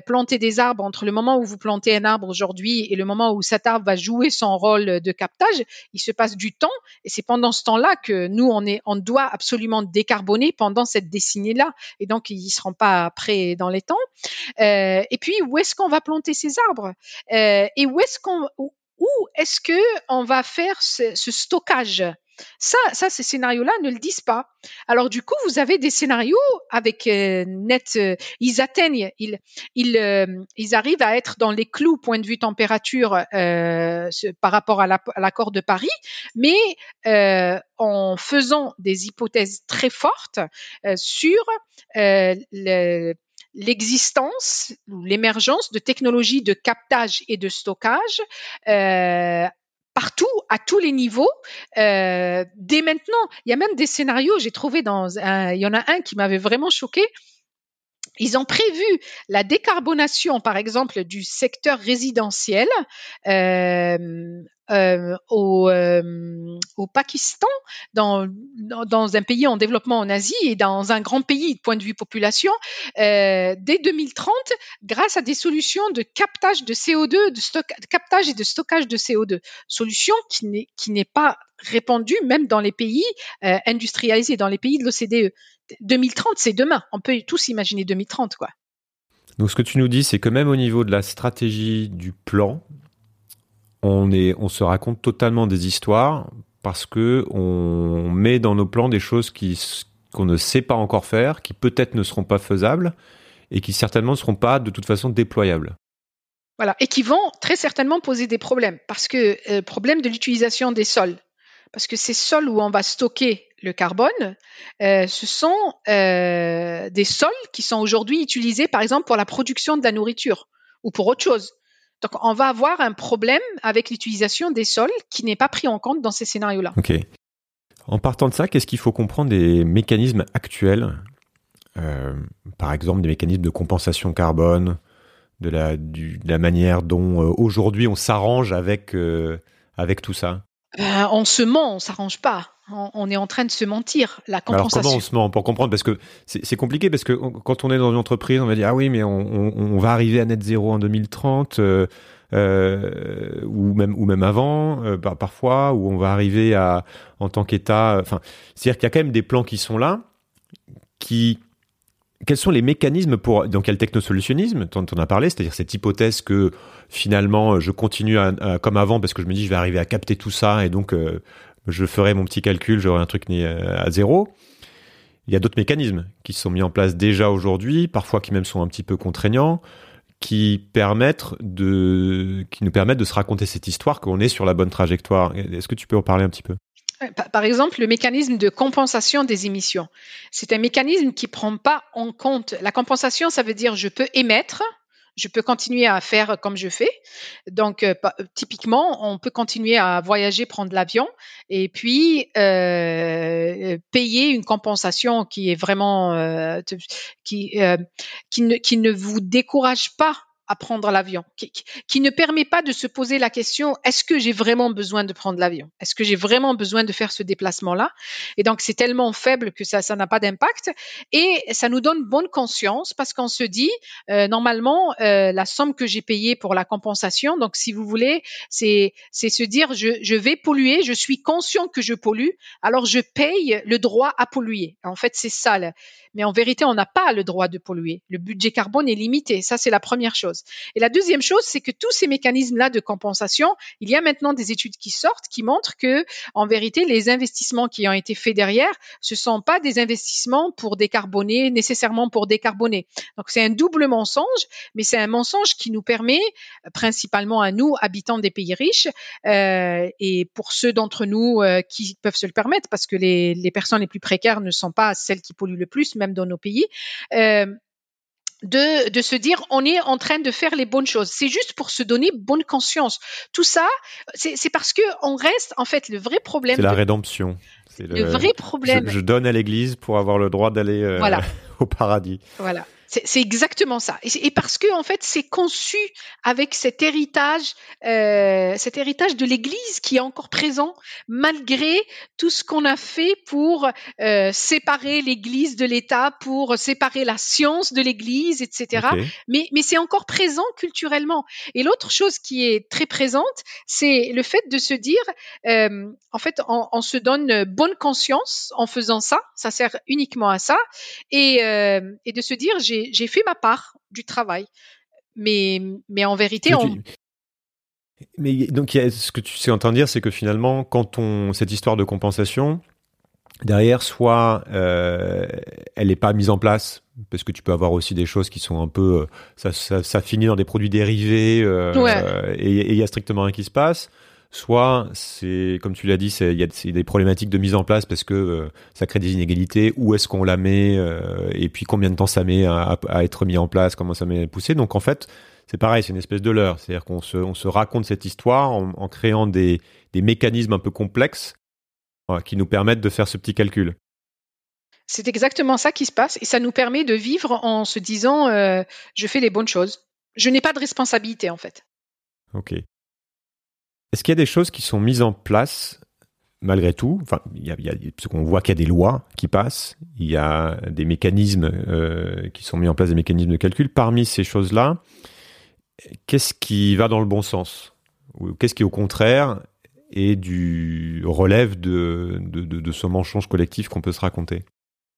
planter des arbres, entre le moment où vous plantez un arbre aujourd'hui et le moment où cet arbre va jouer son rôle de captage, il se passe du temps. Et c'est pendant ce temps-là que nous on est on doit absolument décarboner pendant cette décennie-là. Et donc ils seront pas prêts dans les temps. Euh, et puis où est-ce qu'on va planter ces arbres? Euh, et où est-ce qu'on où est-ce que on va faire ce stockage? Ça, ça, ces scénarios-là ne le disent pas. Alors du coup, vous avez des scénarios avec euh, net, euh, ils atteignent, ils, ils, euh, ils arrivent à être dans les clous point de vue température par rapport à l'accord de Paris, mais en faisant des hypothèses très fortes sur l'existence ou l'émergence de technologies de captage et de stockage partout, à tous les niveaux, euh, dès maintenant. Il y a même des scénarios, j'ai trouvé dans un, il y en a un qui m'avait vraiment choqué. Ils ont prévu la décarbonation, par exemple, du secteur résidentiel euh, euh, au, euh, au, Pakistan, dans, un pays en développement en Asie et dans un grand pays de point de vue population, dès 2030, grâce à des solutions de captage de CO2, de, captage et de stockage de CO2, solution qui n'est pas répandue même dans les pays industrialisés, dans les pays de l'OCDE. 2030, c'est demain. On peut tous imaginer 2030, quoi. Donc, ce que tu nous dis, c'est que même au niveau de la stratégie du plan, on, est, on se raconte totalement des histoires parce que on met dans nos plans des choses qui, qu'on ne sait pas encore faire, qui peut-être ne seront pas faisables et qui certainement ne seront pas de toute façon déployables. Voilà, et qui vont très certainement poser des problèmes parce que euh, problème de l'utilisation des sols, parce que ces sols où on va stocker le carbone, euh, ce sont euh, des sols qui sont aujourd'hui utilisés par exemple pour la production de la nourriture ou pour autre chose. Donc, on va avoir un problème avec l'utilisation des sols qui n'est pas pris en compte dans ces scénarios-là. Ok. En partant de ça, qu'est-ce qu'il faut comprendre des mécanismes actuels euh, Par exemple, des mécanismes de compensation carbone, de la, la manière dont aujourd'hui on s'arrange avec, avec tout ça? On se ment, on s'arrange pas on est en train de se mentir. La compensation. Alors comment on se ment pour comprendre? Parce que c'est compliqué parce que quand on est dans une entreprise, on va dire ah oui mais on, va arriver à net zéro en 2030 euh, euh, ou même ou même avant euh, parfois où on va arriver à en tant qu'État. Enfin, c'est-à-dire qu'il y a quand même des plans qui sont là qui quels sont les mécanismes pour dans quel technosolutionnisme dont on a parlé, c'est-à-dire cette hypothèse que finalement je continue comme avant parce que je me dis je vais arriver à capter tout ça et donc je ferai mon petit calcul, j'aurai un truc euh, à zéro. Il y a d'autres mécanismes qui sont mis en place déjà aujourd'hui, parfois qui même sont un petit peu contraignants, qui permettent de, qui nous permettent de se raconter cette histoire qu'on est sur la bonne trajectoire. Est-ce que tu peux en parler un petit peu? Par exemple, le mécanisme de compensation des émissions. C'est un mécanisme qui prend pas en compte la compensation. Ça veut dire je peux émettre, je peux continuer à faire comme je fais. Donc, euh, typiquement, on peut continuer à voyager, prendre l'avion, et puis euh, payer une compensation qui est vraiment euh, qui ne, qui ne vous décourage pas à prendre l'avion, qui, qui, ne permet pas de se poser la question est-ce que j'ai vraiment besoin de prendre l'avion? Est-ce que j'ai vraiment besoin de faire ce déplacement-là? Et donc c'est tellement faible que ça ça n'a pas d'impact et ça nous donne bonne conscience parce qu'on se dit euh, normalement euh, la somme que j'ai payée pour la compensation, donc si vous voulez, c'est c'est se dire je, je vais polluer, je suis conscient que je pollue, alors je paye le droit à polluer. En fait c'est ça. Mais en vérité, on n'a pas le droit de polluer. Le budget carbone est limité. Ça, c'est la première Et la deuxième chose, c'est que tous ces mécanismes-là de compensation, il y a maintenant des études qui sortent qui montrent que, en vérité, les investissements qui ont été faits derrière, ce sont pas des investissements pour décarboner, nécessairement pour décarboner. Donc, c'est un double mensonge, mais c'est un mensonge qui nous permet, principalement à nous, habitants des pays riches, euh, et pour ceux d'entre nous euh, qui peuvent se le permettre, parce que les, les personnes les plus précaires ne sont pas celles qui polluent le plus, même dans nos pays. Euh, de, de, se dire on est en train de faire les bonnes choses. C'est juste pour se donner bonne conscience. Tout ça, c'est parce que on reste en fait le vrai problème. C'est la rédemption. Le, le, vrai problème. Je, je donne à l'Église pour avoir le droit d'aller euh, voilà. au paradis. Voilà. C'est exactement ça. Et, parce que en fait, c'est conçu avec cet héritage, euh, cet héritage de l'Église qui est encore présent malgré tout ce qu'on a fait pour euh, séparer l'Église de l'État, pour séparer la science de l'Église, etc. Okay. Mais, mais c'est encore présent culturellement. Et l'autre chose qui est très présente, c'est le fait de se dire, euh, en fait, on, on, se donne bonne conscience en faisant ça. Ça sert uniquement à ça, et, euh, et de se dire, j'ai j'ai fait ma part du travail. Mais, mais en vérité, on... Mais donc, ce que tu sais entendre dire, c'est que finalement, quand on cette histoire de compensation, derrière, soit euh, elle n'est pas mise en place, parce que tu peux avoir aussi des choses qui sont un peu, euh, ça, ça, ça finit dans des produits dérivés, euh, ouais. et il y a strictement rien qui se passe soit c'est comme tu l'as dit, il y a des problématiques de mise en place parce que euh, ça crée des inégalités. Où est-ce qu'on la met euh, et puis combien de temps ça met à, à, être mis en place, comment ça met à pousser. Donc en fait, c'est pareil, c'est une espèce de leurre. C'est-à-dire qu'on se, on se raconte cette histoire en, en créant des, des, mécanismes un peu complexes voilà, qui nous permettent de faire ce petit calcul. C'est exactement ça qui se passe et ça nous permet de vivre en se disant euh, je fais les bonnes choses. Je n'ai pas de responsabilité en fait. Ok. Est-ce qu'il y a des choses qui sont mises en place malgré tout? Enfin, y a, y a, parce qu'on voit qu'il y a des lois qui passent, il y a des mécanismes euh, qui sont mis en place, des mécanismes de calcul. Parmi ces choses-là, qu'est-ce qui va dans le bon sens? Ou qu'est-ce qui, au contraire, est du relève de ce mensonge collectif qu'on peut se raconter?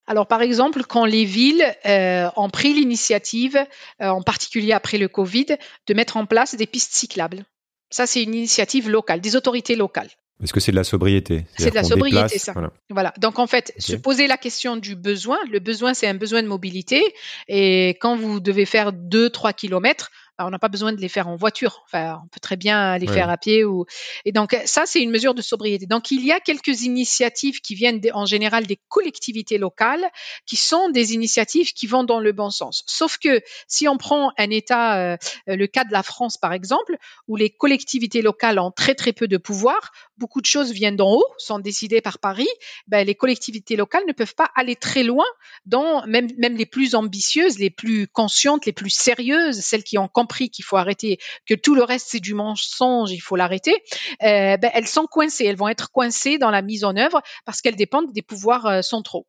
Alors, par exemple, quand les villes euh, ont pris l'initiative, euh, en particulier après le Covid, de mettre en place des pistes cyclables. Ça, c'est une initiative locale, des autorités locales. Est-ce que c'est de la sobriété? C'est de la sobriété, déplace, ça. Voilà. voilà. Donc, en fait, okay. se poser la question du besoin. Le besoin, c'est un besoin de mobilité. Et quand vous devez faire 2-3 kilomètres, on n'a pas besoin de les faire en voiture. Enfin, on peut très bien les ouais. faire à pied ou. Et donc ça, c'est une mesure de sobriété. Donc il y a quelques initiatives qui viennent de, en général des collectivités locales, qui sont des initiatives qui vont dans le bon sens. Sauf que si on prend un État, euh, le cas de la France par exemple, où les collectivités locales ont très très peu de pouvoir, beaucoup de choses viennent d'en haut, sont décidées par Paris. Ben, les collectivités locales ne peuvent pas aller très loin dans même même les plus ambitieuses, les plus conscientes, les plus sérieuses, celles qui ont compris qu'il faut arrêter, que tout le reste c'est du mensonge, il faut l'arrêter, euh, ben, elles sont coincées, elles vont être coincées dans la mise en œuvre parce qu'elles dépendent des pouvoirs euh, centraux.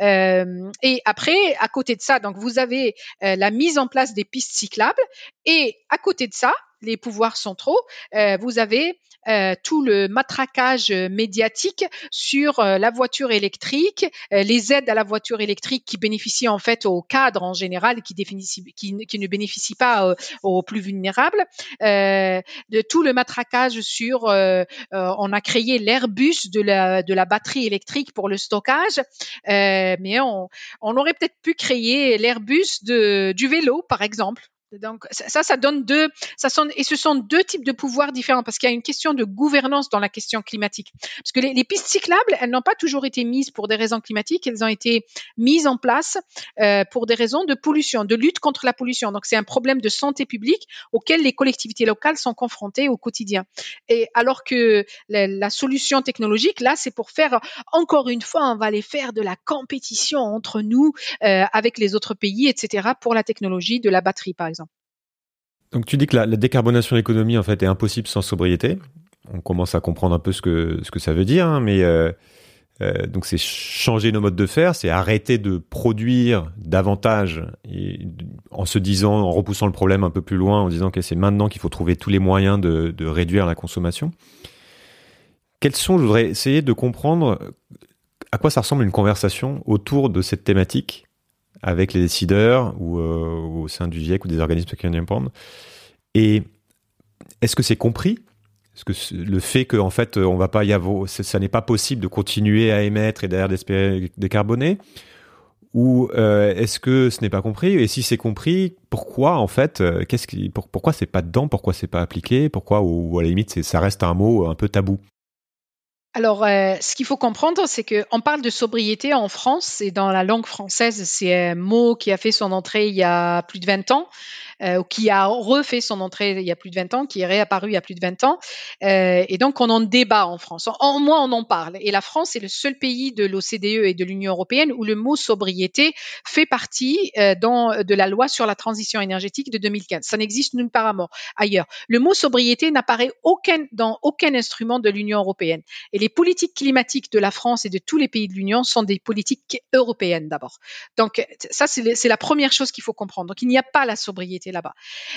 Euh, et après, à côté de ça, donc vous avez la mise en place des pistes cyclables et à côté de ça, les pouvoirs centraux, euh, vous avez euh, tout le matraquage médiatique sur euh, la voiture électrique, euh, les aides à la voiture électrique qui bénéficient en fait aux cadres en général, qui, qui, qui ne bénéficient pas aux plus vulnérables, euh, de tout le matraquage sur, on a créé l'Airbus de la, de la batterie électrique pour le stockage, mais on, on aurait peut-être pu créer l'Airbus du vélo, par exemple Donc ça, ça donne deux, ça sont, et ce sont deux types de pouvoirs différents parce qu'il y a une question de gouvernance dans la question climatique. Parce que les, les pistes cyclables, elles n'ont pas toujours été mises pour des raisons climatiques, elles ont été mises en place euh, pour des raisons de pollution, de lutte contre la pollution. Donc c'est un problème de santé publique auquel les collectivités locales sont confrontées au quotidien. Et alors que la, la solution technologique, là, c'est pour faire, encore une fois, on va aller faire de la compétition entre nous euh, avec les autres pays, etc., pour la technologie de la batterie, par exemple. Donc tu dis que la, décarbonation de l'économie en fait est impossible sans sobriété. On commence à comprendre un peu ce que ce que ça veut dire, hein, mais euh, euh, donc c'est changer nos modes de faire, c'est arrêter de produire davantage et, en se disant, en repoussant le problème un peu plus loin, en disant que c'est maintenant qu'il faut trouver tous les moyens de, de réduire la consommation. Quels sont, je voudrais essayer de comprendre à quoi ça ressemble une conversation autour de cette thématique avec les décideurs ou, euh, au sein du GIEC ou des organismes qui en dépendent. Et est-ce que c'est compris? Que le fait qu'en fait on va pas ça n'est pas possible de continuer à émettre et derrière d'espérer décarboner? Ou euh, est-ce que ce n'est pas compris? Et si c'est compris, pourquoi en fait euh, Qu'est-ce qui, pour, pourquoi c'est pas dedans? Pourquoi c'est pas appliqué? Pourquoi ou, ou à la limite ça reste un mot un peu tabou? Alors, euh, ce qu'il faut comprendre, c'est qu'on parle de sobriété en France et dans la langue française, c'est un mot qui a fait son entrée il y a plus de 20 ans euh, qui a refait son entrée il y a plus de 20 ans, qui est réapparu il y a plus de 20 ans. Euh, et donc, on en débat en France. En, moins, on en parle. Et la France est le seul pays de l'OCDE et de l'Union européenne où le mot sobriété fait partie euh, dans, de la loi sur la transition énergétique de 2015. Ça n'existe nulle part ailleurs. Le mot sobriété n'apparaît dans aucun instrument de l'Union européenne. Et les politiques climatiques de la France et de tous les pays de l'Union sont des politiques européennes d'abord. Donc, ça, c'est la première chose qu'il faut comprendre. Donc, il n'y a pas la sobriété là-bas.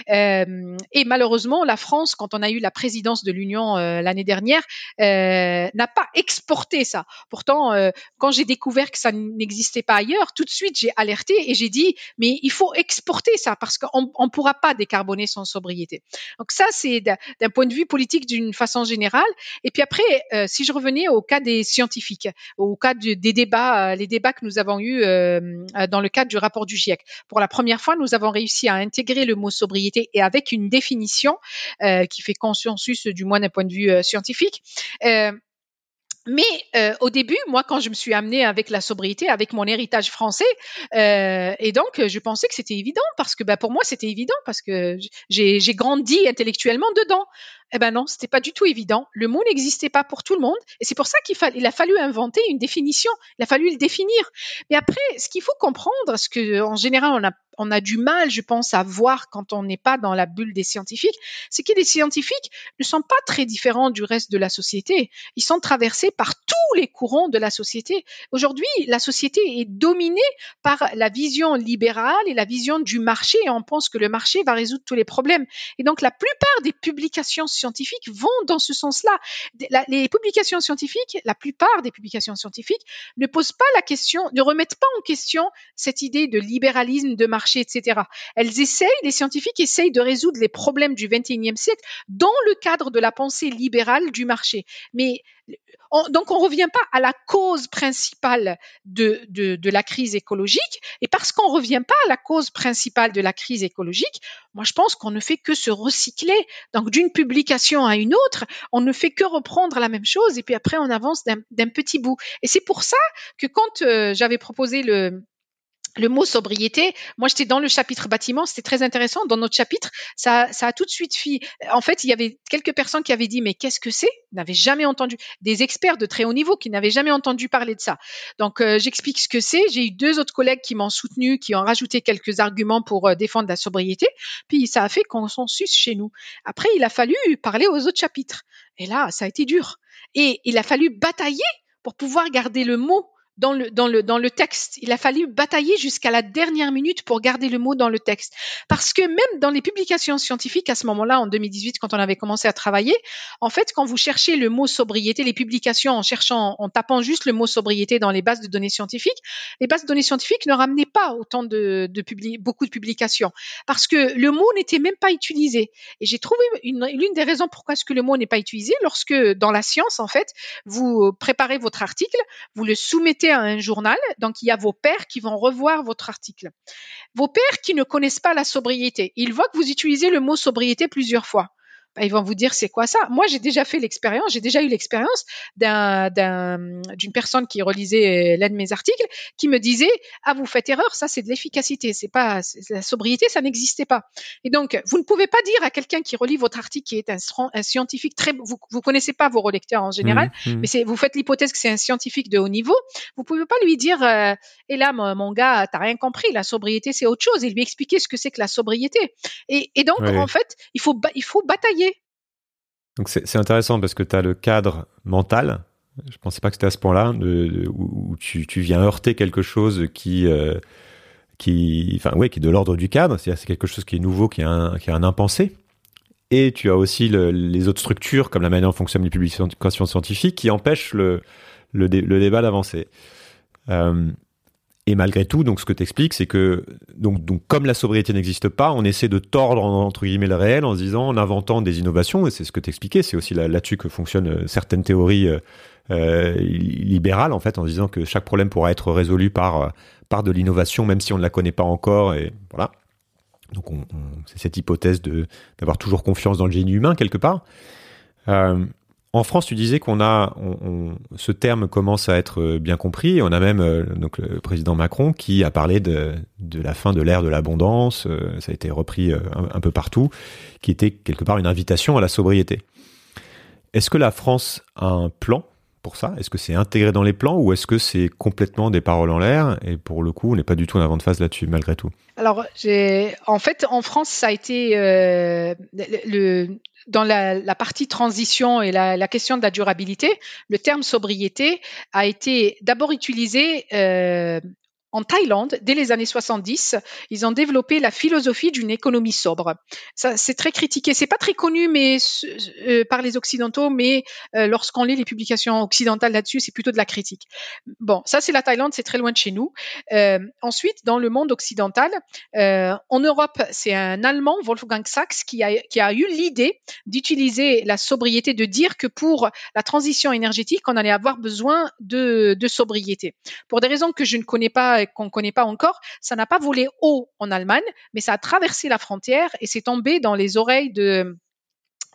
Euh, et malheureusement, la France, quand on a eu la présidence de l'Union euh, l'année dernière, euh, n'a pas exporté ça. Pourtant, quand j'ai découvert que ça n'existait pas ailleurs, tout de suite j'ai alerté et j'ai dit mais il faut exporter ça parce qu'on ne pourra pas décarboner sans sobriété. Donc ça, c'est d'un point de vue politique d'une façon générale. Et puis après, si je revenais au cas des scientifiques, au cas des débats, les débats que nous avons eus dans le cadre du rapport du GIEC. Pour la première fois, nous avons réussi à intégrer le mot sobriété et avec une définition euh, qui fait consensus du moins d'un point de vue euh, scientifique. Euh, mais au début, moi, quand je me suis amenée avec la sobriété, avec mon héritage français, et donc je pensais que c'était évident parce que bah, pour moi c'était évident parce que j'ai grandi intellectuellement dedans. Eh ben non, c'était pas du tout évident. Le mot n'existait pas pour tout le monde, et c'est pour ça qu'il il a fallu inventer une définition. Il a fallu le définir. Mais après, ce qu'il faut comprendre, ce que en général on a on a du mal, je pense, à voir quand on n'est pas dans la bulle des scientifiques, c'est que les scientifiques ne sont pas très différents du reste de la société. Ils sont traversés par tous les courants de la société. Aujourd'hui, la société est dominée par la vision libérale et la vision du marché, et on pense que le marché va résoudre tous les problèmes. Et donc, la plupart des publications scientifiques vont dans ce sens-là. Les publications scientifiques, la plupart des publications scientifiques ne posent pas la question, ne remettent pas en question cette idée de libéralisme de marché etc. Elles essayent, les scientifiques essayent de résoudre les problèmes du XXIe siècle dans le cadre de la pensée libérale du marché. Mais donc on ne revient pas à la cause principale de, de, la crise écologique. Et parce qu'on ne revient pas à la cause principale de la crise écologique, moi je pense qu'on ne fait que se recycler. Donc d'une publication à une autre, on ne fait que reprendre la même chose et puis après on avance d'un petit bout. Et c'est pour ça que quand euh, j'avais proposé le, le mot sobriété, moi j'étais dans le chapitre bâtiment, c'était très intéressant. Dans notre chapitre, ça, ça a tout de suite fait. En fait, il y avait quelques personnes qui avaient dit mais qu'est-ce que c'est? N'avaient jamais entendu. Des experts de très haut niveau qui n'avaient jamais entendu parler de ça. Donc euh, j'explique ce que c'est. J'ai eu deux autres collègues qui m'ont soutenu, qui ont rajouté quelques arguments pour euh, défendre la sobriété. Puis ça a fait consensus chez nous. Après, il a fallu parler aux autres chapitres. Et là, ça a été dur. Et il a fallu batailler pour pouvoir garder le mot dans le, dans le, dans le texte. Il a fallu batailler jusqu'à la dernière minute pour garder le mot dans le texte. Parce que même dans les publications scientifiques, à ce moment-là, en 2018, quand on avait commencé à travailler, en fait, quand vous cherchez le mot sobriété, les publications en cherchant, en tapant juste le mot sobriété dans les bases de données scientifiques, les bases de données scientifiques ne ramenaient pas autant de, de beaucoup de publications. Parce que le mot n'était même pas utilisé. Et j'ai trouvé une, l'une des raisons pourquoi est-ce que le mot n'est pas utilisé lorsque, dans la science, en fait, vous préparez votre article, vous le soumettez à un journal, donc il y a vos pairs qui vont revoir votre article. Vos pairs qui ne connaissent pas la sobriété, ils voient que vous utilisez le mot sobriété plusieurs fois. Ils vont vous dire c'est quoi ça? Moi, j'ai déjà fait l'expérience, j'ai déjà eu l'expérience d'un, d'une personne qui relisait l'un de mes articles qui me disait ah vous faites erreur, ça c'est de l'efficacité, c'est pas la sobriété, ça n'existait pas. Et donc vous ne pouvez pas dire à quelqu'un qui relit votre article qui est un, scientifique très vous vous connaissez pas vos relecteurs en général, mmh, mmh. mais c'est vous faites l'hypothèse que c'est un scientifique de haut niveau, vous pouvez pas lui dire euh, et là mon, mon gars t'as rien compris, la sobriété c'est autre chose et lui expliquer ce que c'est que la sobriété. Et, et donc en fait il faut il faut batailler donc c'est intéressant parce que tu as le cadre mental. Je pensais pas que c'était à ce point-là où, tu, viens heurter quelque chose qui euh, qui enfin qui est de l'ordre du cadre. C'est quelque chose qui est nouveau, qui est un qui un impensé. Et tu as aussi les autres structures comme la manière dont fonctionnent les publications scientifiques qui empêchent le le, débat d'avancer. Euh, et malgré tout, donc ce que tu expliques, c'est que donc, donc comme la sobriété n'existe pas, on essaie de tordre entre guillemets le réel en disant, en inventant des innovations, et c'est ce que tu expliquais, c'est aussi là-dessus que fonctionnent euh, certaines théories euh, euh, libérales, en fait, en disant que chaque problème pourra être résolu par, par de l'innovation, même si on ne la connaît pas encore, et voilà. Donc on, c'est cette hypothèse de d'avoir toujours confiance dans le génie humain quelque part. En France, tu disais qu'on a, ce terme commence à être euh, bien compris. On a même euh, donc le président Macron qui a parlé de, la fin de l'ère de l'abondance. Euh, ça a été repris un, peu partout, qui était quelque part une invitation à la sobriété. Est-ce que la France a un plan pour ça? Est-ce que c'est intégré dans les plans ou est-ce que c'est complètement des paroles en l'air? Et pour le coup, on n'est pas du tout en avant de phase là-dessus, malgré tout. Alors, en fait, en France, ça a été le, dans la, partie transition et la, question de la durabilité, le terme sobriété a été d'abord utilisé euh, en Thaïlande, dès les années 70, ils ont développé la philosophie d'une économie sobre. C'est très critiqué. C'est pas très connu, mais euh, par les occidentaux, mais euh, lorsqu'on lit les publications occidentales là-dessus, c'est plutôt de la critique. Bon, ça c'est la Thaïlande, c'est très loin de chez nous. Euh, ensuite, dans le monde occidental, en Europe, c'est un Allemand, Wolfgang Sachs, qui a, eu l'idée d'utiliser la sobriété, de dire que pour la transition énergétique, on allait avoir besoin de sobriété. Pour des raisons que je ne connais pas qu'on ne connaît pas encore, ça n'a pas volé haut en Allemagne, mais ça a traversé la frontière et c'est tombé dans les oreilles de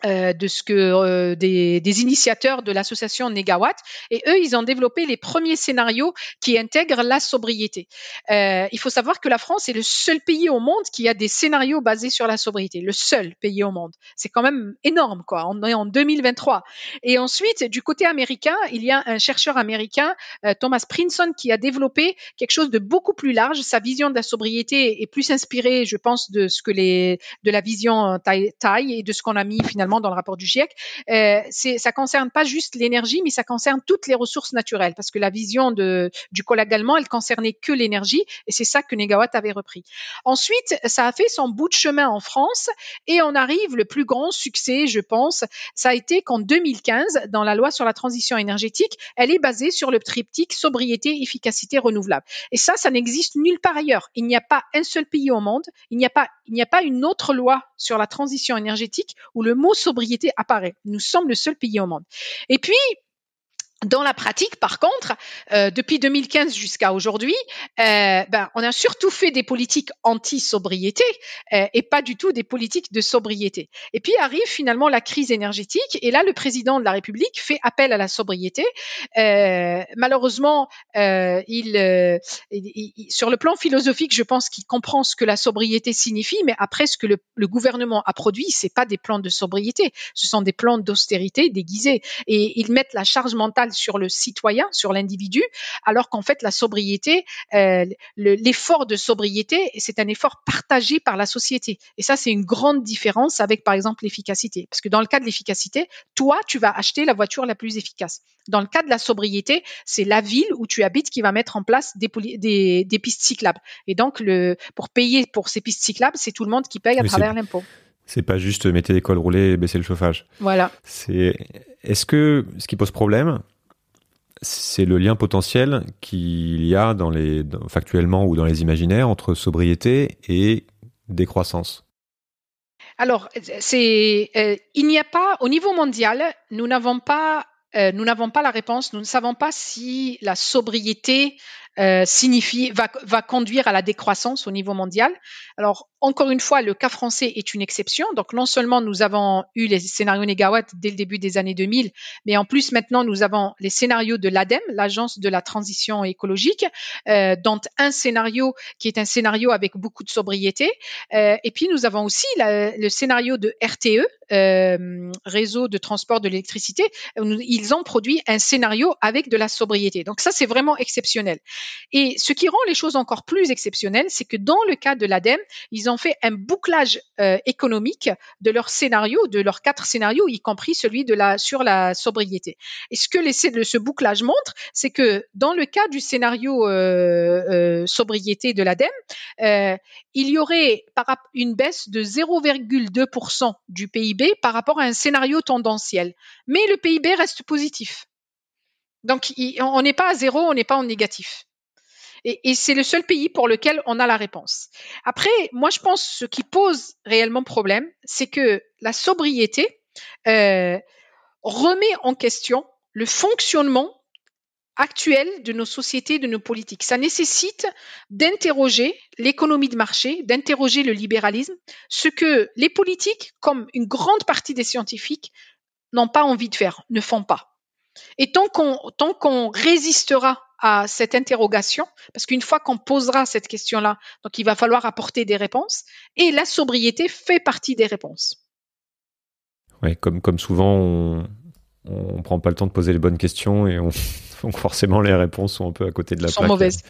euh, de ce que euh, des, initiateurs de l'association Negawatt et eux ils ont développé les premiers scénarios qui intègrent la sobriété. Euh, il faut savoir que la France est le seul pays au monde qui a des scénarios basés sur la sobriété, le seul pays au monde. C'est quand même énorme quoi. On est en 2023. Et ensuite du côté américain, il y a un chercheur américain Thomas Princeton qui a développé quelque chose de beaucoup plus large. Sa vision de la sobriété est plus inspirée, je pense, de ce que les de la vision taille et de ce qu'on a mis finalement dans le rapport du GIEC, euh, ça concerne pas juste l'énergie, mais ça concerne toutes les ressources naturelles, parce que la vision du collègue allemand, elle concernait que l'énergie, et c'est ça que Negawatt avait repris. Ensuite, ça a fait son bout de chemin en France, et on arrive, le plus grand succès, je pense, ça a été qu'en 2015, dans la loi sur la transition énergétique, elle est basée sur le triptyque sobriété, efficacité, renouvelable. Et ça, ça n'existe nulle part ailleurs. Il n'y a pas un seul pays au monde, il n'y a pas, il n'y a pas une autre loi sur la transition énergétique où le mot sobriété apparaît. Nous sommes le seul pays au monde. Et puis, dans la pratique, par contre, euh, depuis 2015 jusqu'à aujourd'hui, euh, ben, on a surtout fait des politiques anti-sobriété euh, et pas du tout des politiques de sobriété. Et puis arrive finalement la crise énergétique et là, le président de la République fait appel à la sobriété. Euh, malheureusement, euh, il, il, sur le plan philosophique, je pense qu'il comprend ce que la sobriété signifie, mais après, ce que le, le gouvernement a produit, c'est pas des plans de sobriété, ce sont des plans d'austérité déguisés et ils mettent la charge mentale sur le citoyen, sur l'individu, alors qu'en fait la sobriété, euh, l'effort de sobriété, c'est un effort partagé par la société. Et ça, c'est une grande différence avec par exemple l'efficacité, parce que dans le cas de l'efficacité, toi, tu vas acheter la voiture la plus efficace. Dans le cas de la sobriété, c'est la ville où tu habites qui va mettre en place des, des, pistes cyclables. Et donc, le, pour payer pour ces pistes cyclables, c'est tout le monde qui paye à travers l'impôt. C'est pas juste mettre des cols roulés et baisser le chauffage. Voilà. C'est. Est-ce que ce qui pose problème, c'est le lien potentiel qu'il y a dans les, factuellement ou dans les imaginaires entre sobriété et décroissance. Alors, euh, il n'y a pas, au niveau mondial, nous n'avons pas euh, nous n'avons pas la réponse. Nous ne savons pas si la sobriété euh, signifie va, va conduire à la décroissance au niveau mondial. Alors encore une fois, le cas français est une exception. Donc non seulement nous avons eu les scénarios négawatts dès le début des années 2000, mais en plus maintenant nous avons les scénarios de l'ADEME, l'agence de la transition écologique, euh, dont un scénario qui est un scénario avec beaucoup de sobriété. Euh, et puis nous avons aussi le scénario de RTE, euh, réseau de transport de l'électricité. Ils ont produit un scénario avec de la sobriété. Donc ça c'est vraiment exceptionnel. Et ce qui rend les choses encore plus exceptionnelles, c'est que dans le cas de l'ADEME, ils ont fait un bouclage euh, économique de leurs scénarios, de leurs quatre scénarios, y compris celui sur la sobriété. Et ce que ce bouclage montre, c'est que dans le cas du scénario euh, euh, sobriété de l'ADEME, il y aurait une baisse de 0,2% du PIB par rapport à un scénario tendanciel. Mais le PIB reste positif. Donc, on n'est pas à zéro, on n'est pas en négatif. Et, c'est le seul pays pour lequel on a la réponse. Après, moi, je pense ce qui pose réellement problème, c'est que la sobriété euh, remet en question le fonctionnement actuel de nos sociétés, de nos politiques. Ça nécessite d'interroger l'économie de marché, d'interroger le libéralisme, ce que les politiques, comme une grande partie des scientifiques, n'ont pas envie de faire, ne font pas. Et tant qu'on tant qu'on résistera à cette interrogation, parce qu'une fois qu'on posera cette question-là, donc il va falloir apporter des réponses, et la sobriété fait partie des réponses. Oui, comme, comme souvent, on ne prend pas le temps de poser les bonnes questions et on, donc forcément les réponses sont un peu à côté de la sont mauvaises.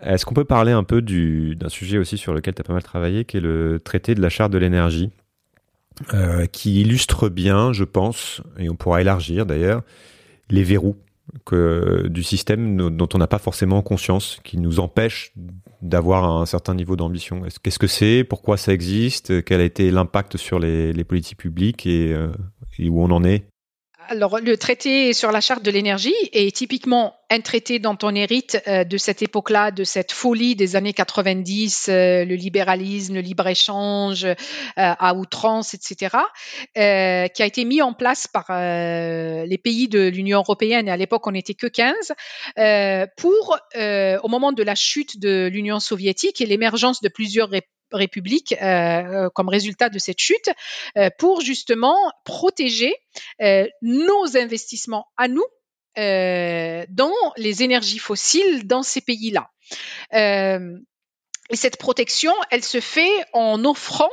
Est-ce qu'on peut parler un peu d'un sujet aussi sur lequel tu as pas mal travaillé, qui est le traité de la charte de l'énergie, euh, qui illustre bien, je pense, et on pourra élargir d'ailleurs, les verrous que, du système dont on n'a pas forcément conscience, qui nous empêche d'avoir un certain niveau d'ambition. Qu'est-ce que c'est? Pourquoi ça existe? Quel a été l'impact sur les, politiques publiques? Euh, et, où on en est? Alors, le traité sur la charte de l'énergie est typiquement un traité dont on hérite euh, de cette époque-là, de cette folie des années 90, euh, le libéralisme, le libre-échange euh, à outrance, etc., qui a été mis en place par les pays de l'Union européenne, et à l'époque on n'était que 15, pour, au moment de la chute de l'Union soviétique et l'émergence de plusieurs républiques comme résultat de cette chute, pour justement protéger nos investissements à nous euh, dans les énergies fossiles dans ces pays-là. Euh, et cette protection, elle se fait en offrant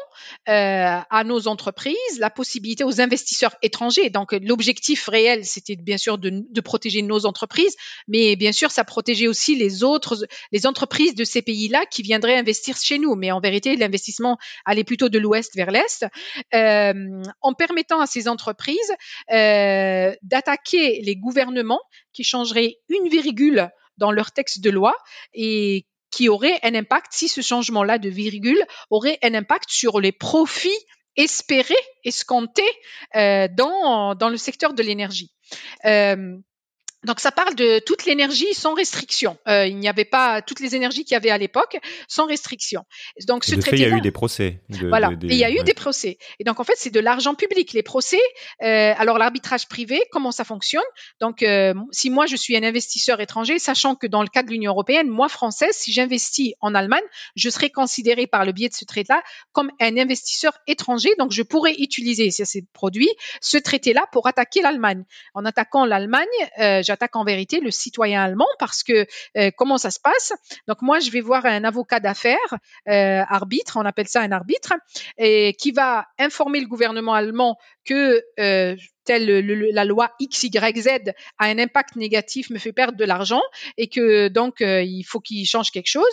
euh, à nos entreprises la possibilité aux investisseurs étrangers. Donc l'objectif réel, c'était bien sûr de, de, protéger nos entreprises, mais bien sûr, ça protégeait aussi les autres, les entreprises de ces pays-là qui viendraient investir chez nous. Mais en vérité, l'investissement allait plutôt de l'ouest vers l'est, euh, en permettant à ces entreprises euh, d'attaquer les gouvernements qui changeraient une virgule dans leur texte de loi et qui aurait un impact, si ce changement-là de virgule aurait un impact sur les profits espérés, escomptés euh, dans, dans le secteur de l'énergie. Euh, donc ça parle de toute l'énergie sans restriction. Euh, il n'y avait pas toutes les énergies qu'il y avait à l'époque sans restriction. Donc ce traité, il y a eu des procès. voilà, il y a eu des procès. Et donc en fait c'est de l'argent public. Les procès. Euh, alors l'arbitrage privé, comment ça fonctionne? Donc euh, si moi je suis un investisseur étranger, sachant que dans le cas de l'Union européenne, moi française, si j'investis en Allemagne, je serai considéré par le biais de ce traité-là comme un investisseur étranger. Donc je pourrais utiliser ces produits, ce traité-là pour attaquer l'Allemagne. En attaquant l'Allemagne j'attaque en vérité le citoyen allemand parce que euh, comment ça se passe? Donc moi, je vais voir un avocat d'affaires, euh, arbitre, on appelle ça un arbitre, et qui va informer le gouvernement allemand que euh, telle la loi XYZ a un impact négatif, me fait perdre de l'argent et que donc il faut qu'il change quelque chose.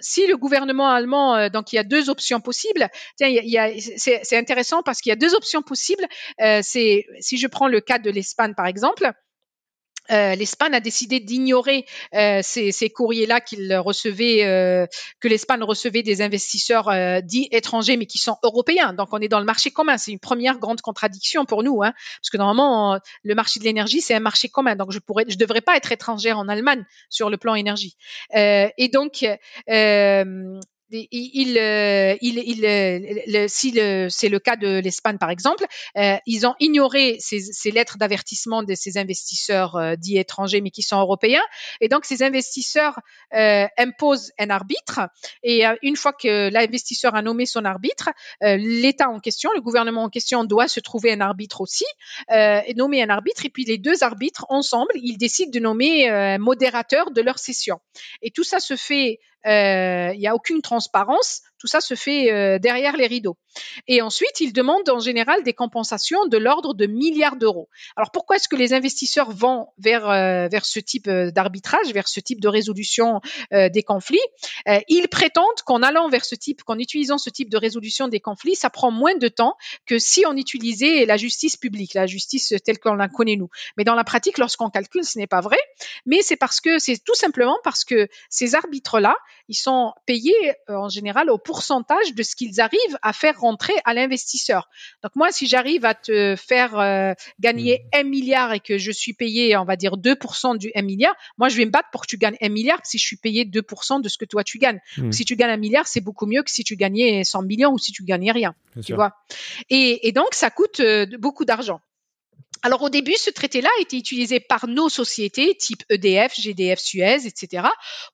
si le gouvernement allemand, donc il y a deux options possibles. Tiens, c'est intéressant parce qu'il y a deux options possibles. c'est si je prends le cas de l'Espagne par exemple. Euh, L'Espagne a décidé d'ignorer euh, ces, courriers-là qu'il recevait, euh, que l'Espagne recevait des investisseurs dits étrangers, mais qui sont européens. Donc, on est dans le marché commun. C'est une première grande contradiction pour nous, hein, parce que normalement, le marché de l'énergie, c'est un marché commun. Donc, je pourrais, je devrais pas être étrangère en Allemagne sur le plan énergie. et donc, il, il, euh, il, le, si c'est le cas de l'Espagne par exemple, euh, ils ont ignoré ces, ces lettres d'avertissement de ces investisseurs euh, dits étrangers mais qui sont européens, et donc ces investisseurs euh, imposent un arbitre, et euh, une fois que l'investisseur a nommé son arbitre, l'État en question, le gouvernement en question doit se trouver un arbitre aussi, et nommer un arbitre, et puis les deux arbitres ensemble, ils décident de nommer un modérateur de leur session, et tout ça se fait euh, il n'y a aucune transparence. Tout ça se fait euh, derrière les rideaux. Et ensuite, ils demandent en général des compensations de l'ordre de milliards d'euros. Alors pourquoi est-ce que les investisseurs vont vers euh, vers ce type d'arbitrage, vers ce type de résolution des conflits? Ils prétendent qu'en allant vers ce type, qu'en utilisant ce type de résolution des conflits, ça prend moins de temps que si on utilisait la justice publique, la justice telle qu'on la connaît nous. Mais dans la pratique, lorsqu'on calcule, ce n'est pas vrai. Mais c'est parce que c'est tout simplement parce que ces arbitres-là, ils sont payés euh, en général au pourcentage de ce qu'ils arrivent à faire rentrer à l'investisseur. Donc moi, si j'arrive à te faire euh, gagner mmh. un milliard et que je suis payé, on va dire 2% du 1 milliard, moi je vais me battre pour que tu gagnes un milliard si je suis payé 2% de ce que toi tu gagnes. Mmh. Si tu gagnes un milliard, c'est beaucoup mieux que si tu gagnais 100 millions ou si tu gagnais rien. tu vois. Et, et, donc ça coûte euh, beaucoup d'argent. Alors au début, ce traité-là a été utilisé par nos sociétés type EDF, GDF, Suez, etc.,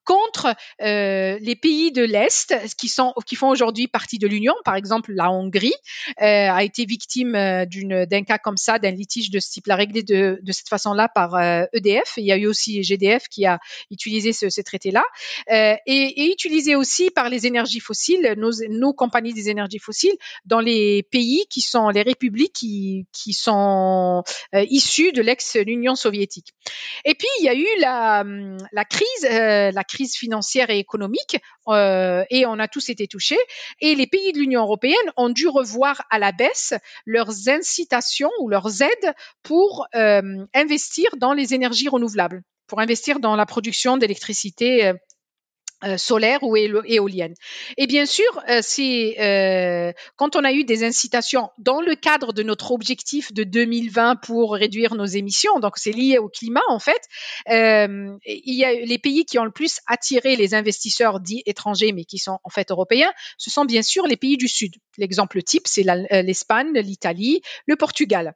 contre euh, les pays de l'Est qui, sont, qui font aujourd'hui partie de l'Union. Par exemple, la Hongrie euh, a été victime euh, d'un cas comme ça, d'un litige de ce type-là réglé de, de cette façon-là par EDF. Il y a eu aussi GDF qui a utilisé ce, ce traité-là et, et, utilisé aussi par les énergies fossiles, nos, nos compagnies des énergies fossiles, dans les pays qui sont les républiques qui, qui sont euh, issus de l'ex-Union soviétique. Et puis il y a eu la, la crise, euh, la crise financière et économique, euh, et on a tous été touchés. Et les pays de l'Union européenne ont dû revoir à la baisse leurs incitations ou leurs aides pour investir dans les énergies renouvelables pour investir dans la production d'électricité euh, solaire ou éolienne. Et bien sûr, euh, euh, quand on a eu des incitations dans le cadre de notre objectif de 2020 pour réduire nos émissions, donc c'est lié au climat en fait. il y a les pays qui ont le plus attiré les investisseurs dits étrangers, mais qui sont en fait européens, ce sont bien sûr les pays du Sud. L'exemple type, c'est l'Espagne, l'Italie, le Portugal.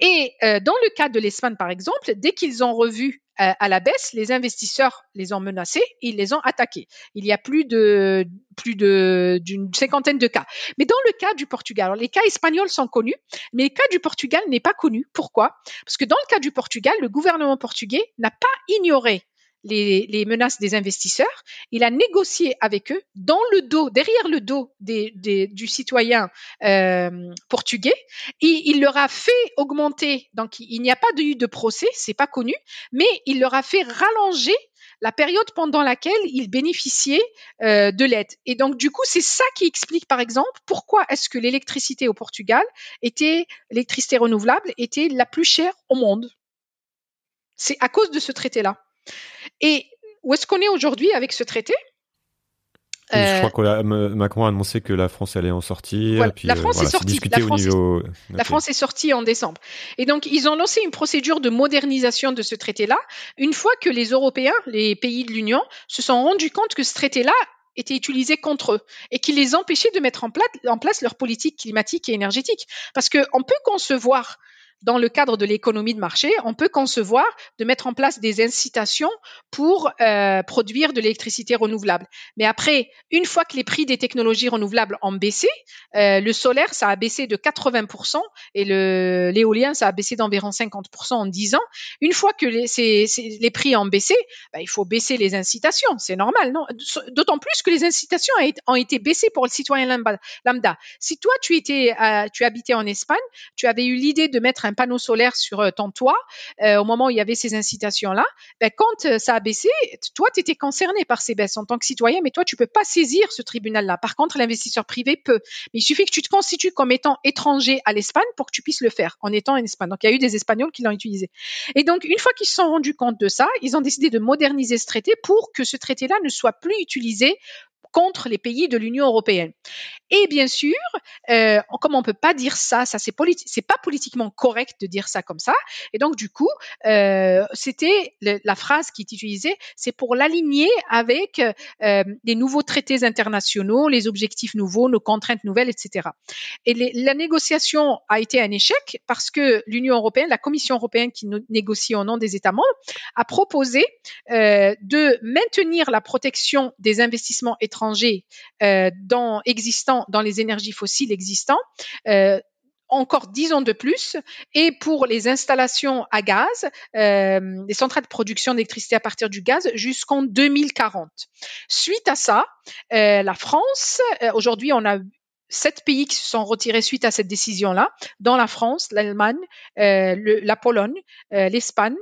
Et dans le cas de l'Espagne, par exemple, dès qu'ils ont revu euh, à la baisse, les investisseurs les ont menacés, ils les ont attaqués. Il y a plus de plus de d'une cinquantaine de cas. Mais dans le cas du Portugal, les cas espagnols sont connus, mais le cas du Portugal n'est pas connu. Pourquoi? Parce que dans le cas du Portugal, le gouvernement portugais n'a pas ignoré les, menaces des investisseurs. Il a négocié avec eux dans le dos, derrière le dos des, du citoyen euh, portugais. Et il leur a fait augmenter. Donc il n'y a pas eu de procès, c'est pas connu, mais il leur a fait rallonger la période pendant laquelle ils bénéficiaient euh, de l'aide. Et donc, du coup, c'est ça qui explique, par exemple, pourquoi est-ce que l'électricité au Portugal était, l'électricité renouvelable était la plus chère au monde. C'est à cause de ce traité-là. Et où est-ce qu'on est aujourd'hui avec ce traité? Je crois que Macron a annoncé que la France allait en sortir. la France est sortie. La, France, est sortie en décembre. Et donc, ils ont lancé une procédure de modernisation de ce traité-là. Une fois que les Européens, les pays de l'Union, se sont rendus compte que ce traité-là était utilisé contre eux et qui les empêchait de mettre en place, en place leur politique climatique et énergétique. Parce qu'on peut concevoir dans le cadre de l'économie de marché, on peut concevoir de mettre en place des incitations pour euh, produire de l'électricité renouvelable. Mais après, une fois que les prix des technologies renouvelables ont baissé, euh, le solaire, ça a baissé de 80% et l'éolien, ça a baissé d'environ 50% en 10 ans. Une fois que les, prix ont baissé, bah, il faut baisser les incitations. C'est normal, non? D'autant plus que les incitations ont été baissées pour le citoyen lambda. Si toi, tu, étais, euh, tu habitais en Espagne, tu avais eu l'idée de mettre un un panneau solaire sur euh, ton toit, euh, au moment où il y avait ces incitations-là, ben, quand euh, ça a baissé, toi, tu étais concerné par ces baisses en tant que citoyen, mais toi, tu peux pas saisir ce tribunal-là. Par contre, l'investisseur privé peut. Mais il suffit que tu te constitues comme étant étranger à l'Espagne pour que tu puisses le faire en étant en Espagne. Donc, il y a eu des Espagnols qui l'ont utilisé. Et donc, une fois qu'ils se sont rendus compte de ça, ils ont décidé de moderniser ce traité pour que ce traité-là ne soit plus utilisé contre les pays de l'Union européenne. Et bien sûr, euh, comme on peut pas dire ça, ça c'est pas politiquement correct de dire ça comme ça. Et donc du coup, euh, c'était la phrase qui est utilisée, c'est pour l'aligner avec euh, les nouveaux traités internationaux, les objectifs nouveaux, nos contraintes nouvelles, etc. Et la négociation a été un échec parce que l'Union européenne, la Commission européenne qui négocie au nom des États membres, a proposé de maintenir la protection des investissements étrangers dans, existants dans les énergies fossiles existants euh, encore dix ans de plus et pour les installations à gaz, euh, les centrales de production d'électricité à partir du gaz jusqu'en 2040. Suite à ça, euh, la France, euh, aujourd'hui on a sept pays qui se sont retirés suite à cette décision-là, dans la France, l'Allemagne, la Pologne, l'Espagne,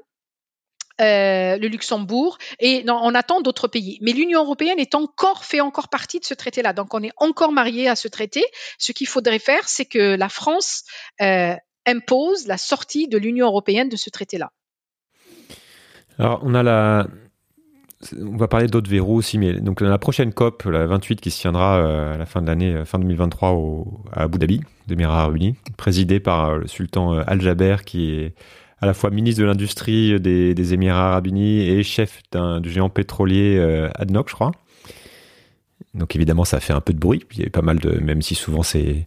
euh, le Luxembourg, et on attend d'autres pays. Mais l'Union européenne est encore fait encore partie de ce traité-là, donc on est encore marié à ce traité. Ce qu'il faudrait faire, c'est que la France euh, impose la sortie de l'Union européenne de ce traité-là. Alors on a la, on va parler d'autres verrous aussi, mais donc la prochaine COP, la 28, qui se tiendra euh, à la fin de l'année, fin 2023 au, à Abu Dhabi, d'Émirats Arabes Unis, présidée par le sultan Al Jaber, qui est à la fois ministre de l'industrie des, Émirats arabes unis et chef du géant pétrolier euh, ADNOC, je crois. Donc évidemment, ça fait un peu de bruit. Il y a pas mal de, même si souvent c'est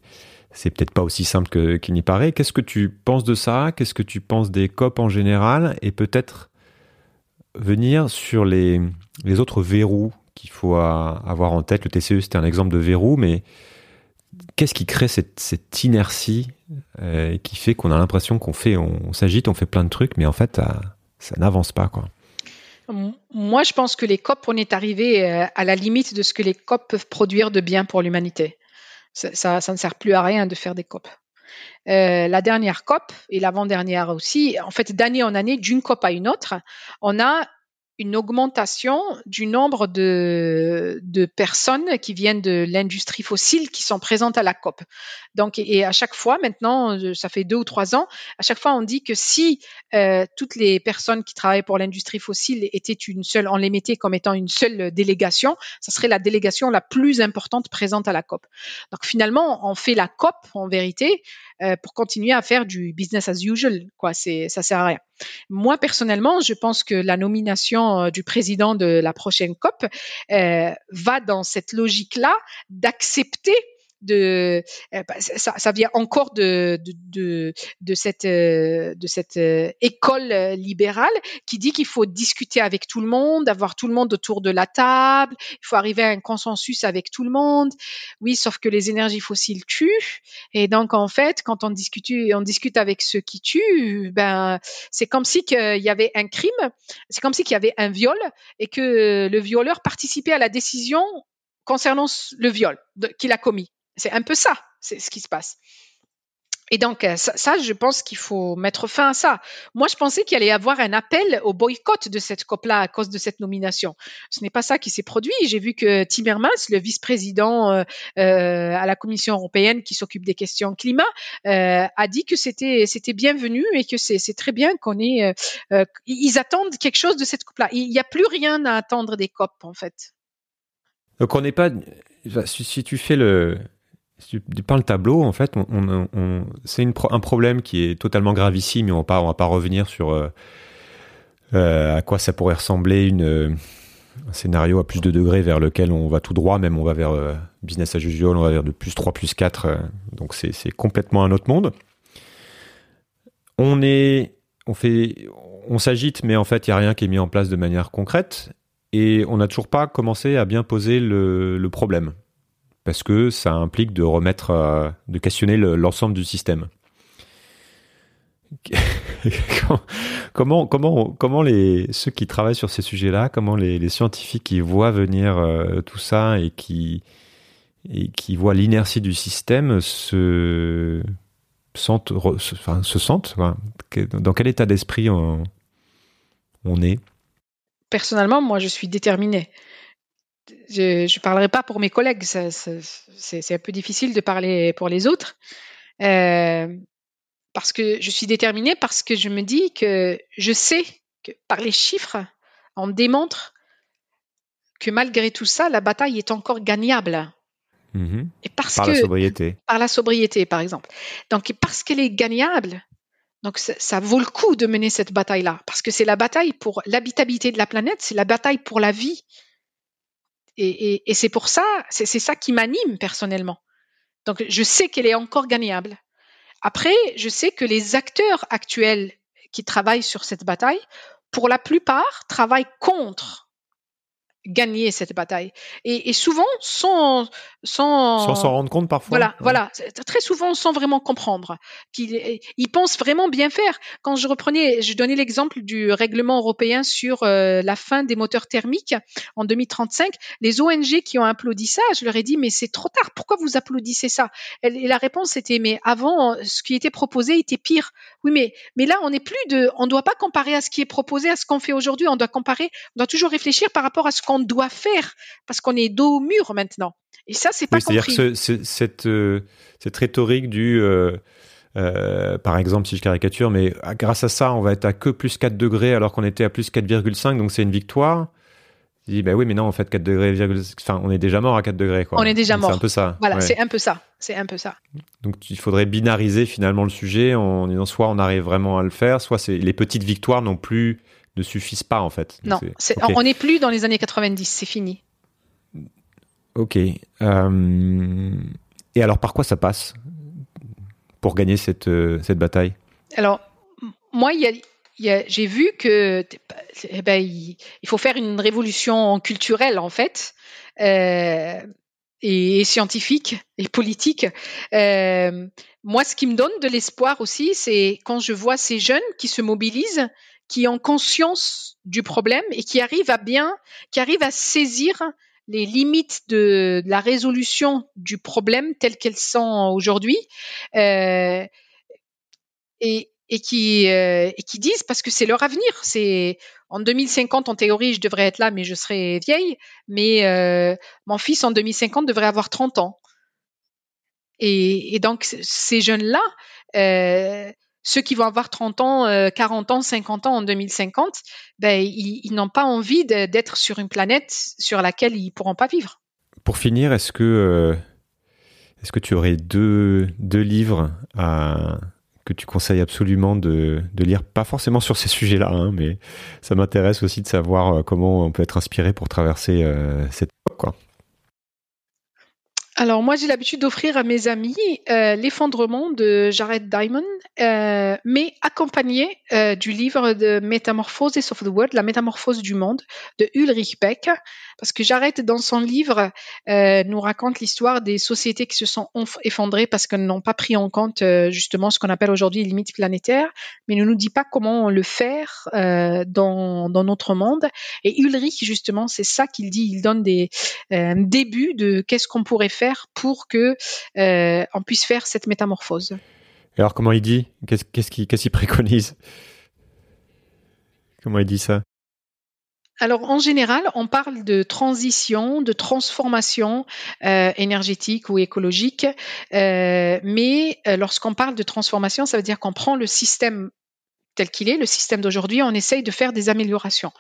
c'est peut-être pas aussi simple qu'il n'y paraît. Qu'est-ce que tu penses de ça? Qu'est-ce que tu penses des COP en général? Et peut-être venir sur les, les autres verrous qu'il faut avoir en tête. Le TCE, c'était un exemple de verrou, mais qu'est-ce qui crée cette, inertie euh, qui fait qu'on a l'impression qu'on fait, on, s'agite, on fait plein de trucs, mais en fait, ça, n'avance pas, quoi. Moi, je pense que les COP, on est arrivé euh, à la limite de ce que les COP peuvent produire de bien pour l'humanité. Ça, ne sert plus à rien de faire des COP. Euh, la dernière COP et l'avant-dernière aussi, en fait, d'année en année, d'une COP à une autre, on a une augmentation du nombre de, personnes qui viennent de l'industrie fossile qui sont présentes à la COP. Donc, et à chaque fois, maintenant, euh, ça fait deux ou trois ans, à chaque fois, on dit que si euh, toutes les personnes qui travaillent pour l'industrie fossile étaient une seule, on les mettait comme étant une seule délégation, ça serait la délégation la plus importante présente à la COP. Donc, finalement, on fait la COP en vérité euh, pour continuer à faire du business as usual. Quoi, c'est ça sert à rien. Moi personnellement, je pense que la nomination euh, du président de la prochaine COP euh, va dans cette logique-là d'accepter de euh, bah, ça, ça, vient encore de de, de, cette euh, de cette euh, école libérale qui dit qu'il faut discuter avec tout le monde, avoir tout le monde autour de la table, il faut arriver à un consensus avec tout le monde. Oui, sauf que les énergies fossiles tuent et donc en fait, quand on discute on discute avec ceux qui tuent, ben c'est comme si qu'il y avait un crime, c'est comme si qu'il y avait un viol et que le violeur participait à la décision concernant le viol qu'il a commis. C'est un peu ça, c'est ce qui se passe. Et donc, euh, ça, je pense qu'il faut mettre fin à ça. Moi, je pensais qu'il allait y avoir un appel au boycott de cette COP-là à cause de cette nomination. Ce n'est pas ça qui s'est produit. J'ai vu que Timmermans, le vice-président euh, euh, à la Commission européenne qui s'occupe des questions climat, a dit que c'était c'était bienvenu et que c'est très bien qu'on ait. ils attendent quelque chose de cette COP-là. Il n'y a plus rien à attendre des COP, en fait. Donc, on n'est pas. Si tu fais le peins le tableau, en fait, c'est un problème qui est totalement gravissime, mais on ne va pas revenir sur euh, euh, à quoi ça pourrait ressembler une, un scénario à plus de degrés vers lequel on va tout droit, même on va vers euh, business as usual, on va vers de plus 3, plus 4, donc c'est complètement un autre monde. On est, on fait, on s'agite, mais en fait, il n'y a rien qui est mis en place de manière concrète, et on n'a toujours pas commencé à bien poser le problème parce que ça implique de remettre, euh, de questionner l'ensemble du système. comment, comment, comment les, ceux qui travaillent sur ces sujets-là, comment les, scientifiques qui voient venir euh, tout ça et qui, et qui voient l'inertie du système se sentent, enfin, se sentent dans quel état d'esprit on, on est? Personnellement, moi, je suis déterminé je ne parlerai pas pour mes collègues, c'est un peu difficile de parler pour les autres. Euh, parce que je suis déterminée, parce que je me dis que je sais que par les chiffres, on démontre que malgré tout ça, la bataille est encore gagnable. Mhm. Et parce Par que la sobriété. par la sobriété, par exemple. Donc, parce qu'elle est gagnable, donc ça, ça vaut le coup de mener cette bataille-là, parce que c'est la bataille pour l'habitabilité de la planète, c'est la bataille pour la vie. Et, c'est pour ça, c'est ça qui m'anime personnellement. Donc, je sais qu'elle est encore gagnable. Après, je sais que les acteurs actuels qui travaillent sur cette bataille, pour la plupart, travaillent contre gagner cette bataille. Et, et souvent, sans, sans, Sans s'en rendre compte parfois. voilà, Ouais. voilà. Très souvent, sans vraiment comprendre qu'ils ils pensent vraiment bien faire. Quand je reprenais, je donnais l'exemple du règlement européen sur euh, la fin des moteurs thermiques en 2035. Les ONG qui ont applaudi ça, je leur ai dit mais c'est trop tard. Pourquoi vous applaudissez ça? Et la réponse était mais avant, ce qui était proposé était pire. Oui, mais mais là, on n'est plus de, on doit pas comparer à ce qui est proposé à ce qu'on fait aujourd'hui. On doit comparer, on doit toujours réfléchir par rapport à ce qu'on doit faire parce qu'on est dos au mur maintenant. Et ça, c'est pas Oui, c'est-à-dire compris. que ce- ce- cette, euh, cette rhétorique du, euh, euh, par exemple, si je caricature, mais ah, grâce à ça, on va être à que plus 4 degrés alors qu'on était à plus 4,5, donc c'est une victoire. Je dis, bah oui, mais non, en fait, 4 degrés, enfin, on est déjà mort à 4 degrés, quoi. On est déjà mort. C'est un peu ça. Voilà, ouais. c'est un peu ça. C'est un peu ça. Donc il faudrait binariser finalement le sujet en disant soit on arrive vraiment à le faire, soit c'est les petites victoires non plus ne suffisent pas en fait. Non, on n'est plus dans les années 90, c'est fini. Ok. Euh, Et alors par quoi ça passe pour gagner cette, euh, cette bataille? Alors, moi, il y a- j'ai vu que eh ben, il, il faut faire une révolution culturelle, en fait, euh, et, et scientifique et politique. Euh, moi, ce qui me donne de l'espoir aussi, c'est quand je vois ces jeunes qui se mobilisent, qui ont conscience du problème et qui arrivent à bien, qui arrivent à saisir les limites de, la résolution du problème telles qu'elles sont aujourd'hui. Euh, et, et qui euh, et qui disent parce que c'est leur avenir. C'est en 2050 en théorie je devrais être là mais je serai vieille, mais euh, mon fils en 2050 devrait avoir 30 ans. Et, donc ces jeunes là, ceux qui vont avoir 30 ans, euh, 40 ans, 50 ans en 2050, ben ils, n'ont pas envie d'être sur une planète sur laquelle ils pourront pas vivre. Pour finir, est-ce que euh, est-ce que tu aurais deux, deux livres que tu conseilles absolument de, de lire? Pas forcément sur ces sujets-là, hein, mais ça m'intéresse aussi de savoir euh, comment on peut être inspiré pour traverser euh, cette époque. Alors moi j'ai l'habitude d'offrir à mes amis euh, l'effondrement de Jared Diamond, euh, mais accompagné euh, du livre de Metamorphosis of the World, la métamorphose du monde de Ulrich Beck, parce que Jared dans son livre nous raconte l'histoire des sociétés qui se sont effondrées parce qu'elles n'ont pas pris en compte justement ce qu'on appelle aujourd'hui les limites planétaires, mais ne nous dit pas comment le faire dans, dans notre monde. Et Ulrich justement c'est ça qu'il dit, il donne des euh, un début de qu'est-ce qu'on pourrait faire pour que euh, on puisse faire cette métamorphose. Et alors, comment il dit? Qu'est-ce qu'il préconise? Comment il dit ça? Alors en général, on parle de transition, de transformation euh, énergétique ou écologique, euh, mais lorsqu'on parle de transformation, ça veut dire qu'on prend le système tel qu'il est, le système d'aujourd'hui, on essaye de faire des améliorations.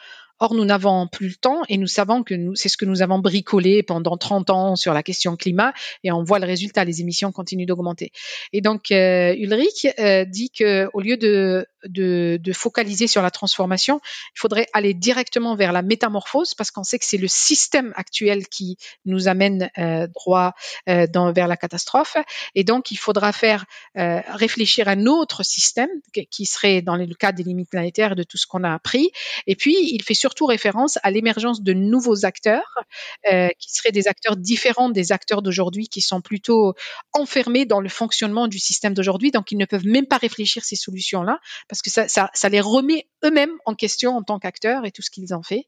Or, nous n'avons plus le temps et nous savons que c'est ce que nous avons bricolé pendant 30 ans sur la question climat et on voit le résultat, les émissions continuent d'augmenter. Et donc, euh, Ulrich euh, dit que au lieu de, de, de focaliser sur la transformation, il faudrait aller directement vers la métamorphose parce qu'on sait que c'est le système actuel qui nous amène euh, droit euh, dans, vers la catastrophe. Et donc, il faudra faire euh, réfléchir à un autre système qui- serait dans le cadre des limites planétaires de tout ce qu'on a appris. Et puis, il fait surtout référence à l'émergence de nouveaux acteurs euh, qui seraient des acteurs différents des acteurs d'aujourd'hui qui sont plutôt enfermés dans le fonctionnement du système d'aujourd'hui. Donc, ils ne peuvent même pas réfléchir ces solutions-là parce que ça, les remet eux-mêmes en question en tant qu'acteurs et tout ce qu'ils ont fait.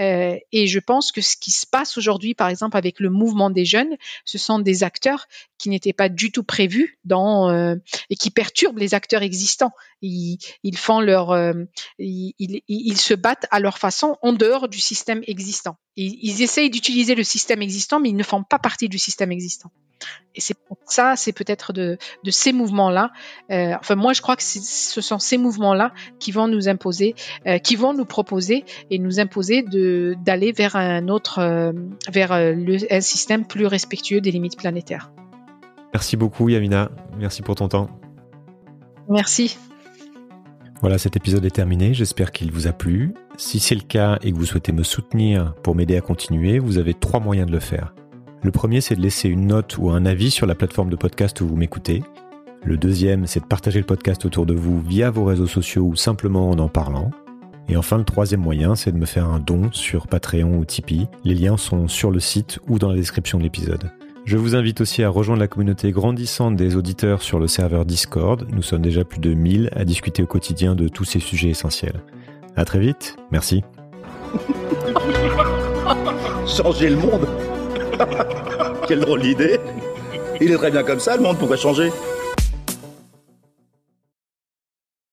Euh, et je pense que ce qui se passe aujourd'hui, par exemple, avec le mouvement des jeunes, ce sont des acteurs qui n'étaient pas du tout prévus dans euh, et qui perturbent les acteurs existants. Ils, font leur, ils se battent à leur façon façon en dehors du système existant. Ils, ils essayent d'utiliser le système existant, mais ils ne font pas partie du système existant. Et c'est ça, c'est peut-être de, de, ces mouvements-là. Euh, enfin, moi, je crois que ce sont ces mouvements-là qui vont nous imposer, euh, qui vont nous proposer et nous imposer de d'aller vers un autre, euh, vers le, un système plus respectueux des limites planétaires. Merci beaucoup, Yamina. Merci pour ton temps. Merci. Voilà, cet épisode est terminé. J'espère qu'il vous a plu. Si c'est le cas et que vous souhaitez me soutenir pour m'aider à continuer, vous avez trois moyens de le faire. Le premier, c'est de laisser une note ou un avis sur la plateforme de podcast où vous m'écoutez. Le deuxième, c'est de partager le podcast autour de vous via vos réseaux sociaux ou simplement en en parlant. Et enfin, le troisième moyen, c'est de me faire un don sur Patreon ou Tipeee. Les liens sont sur le site ou dans la description de l'épisode. Je vous invite aussi à rejoindre la communauté grandissante des auditeurs sur le serveur Discord. Nous sommes déjà plus de 1000 à discuter au quotidien de tous ces sujets essentiels. À très vite. Merci. Changer le monde Quelle drôle d'idée Il est très bien comme ça, le monde, pourquoi changer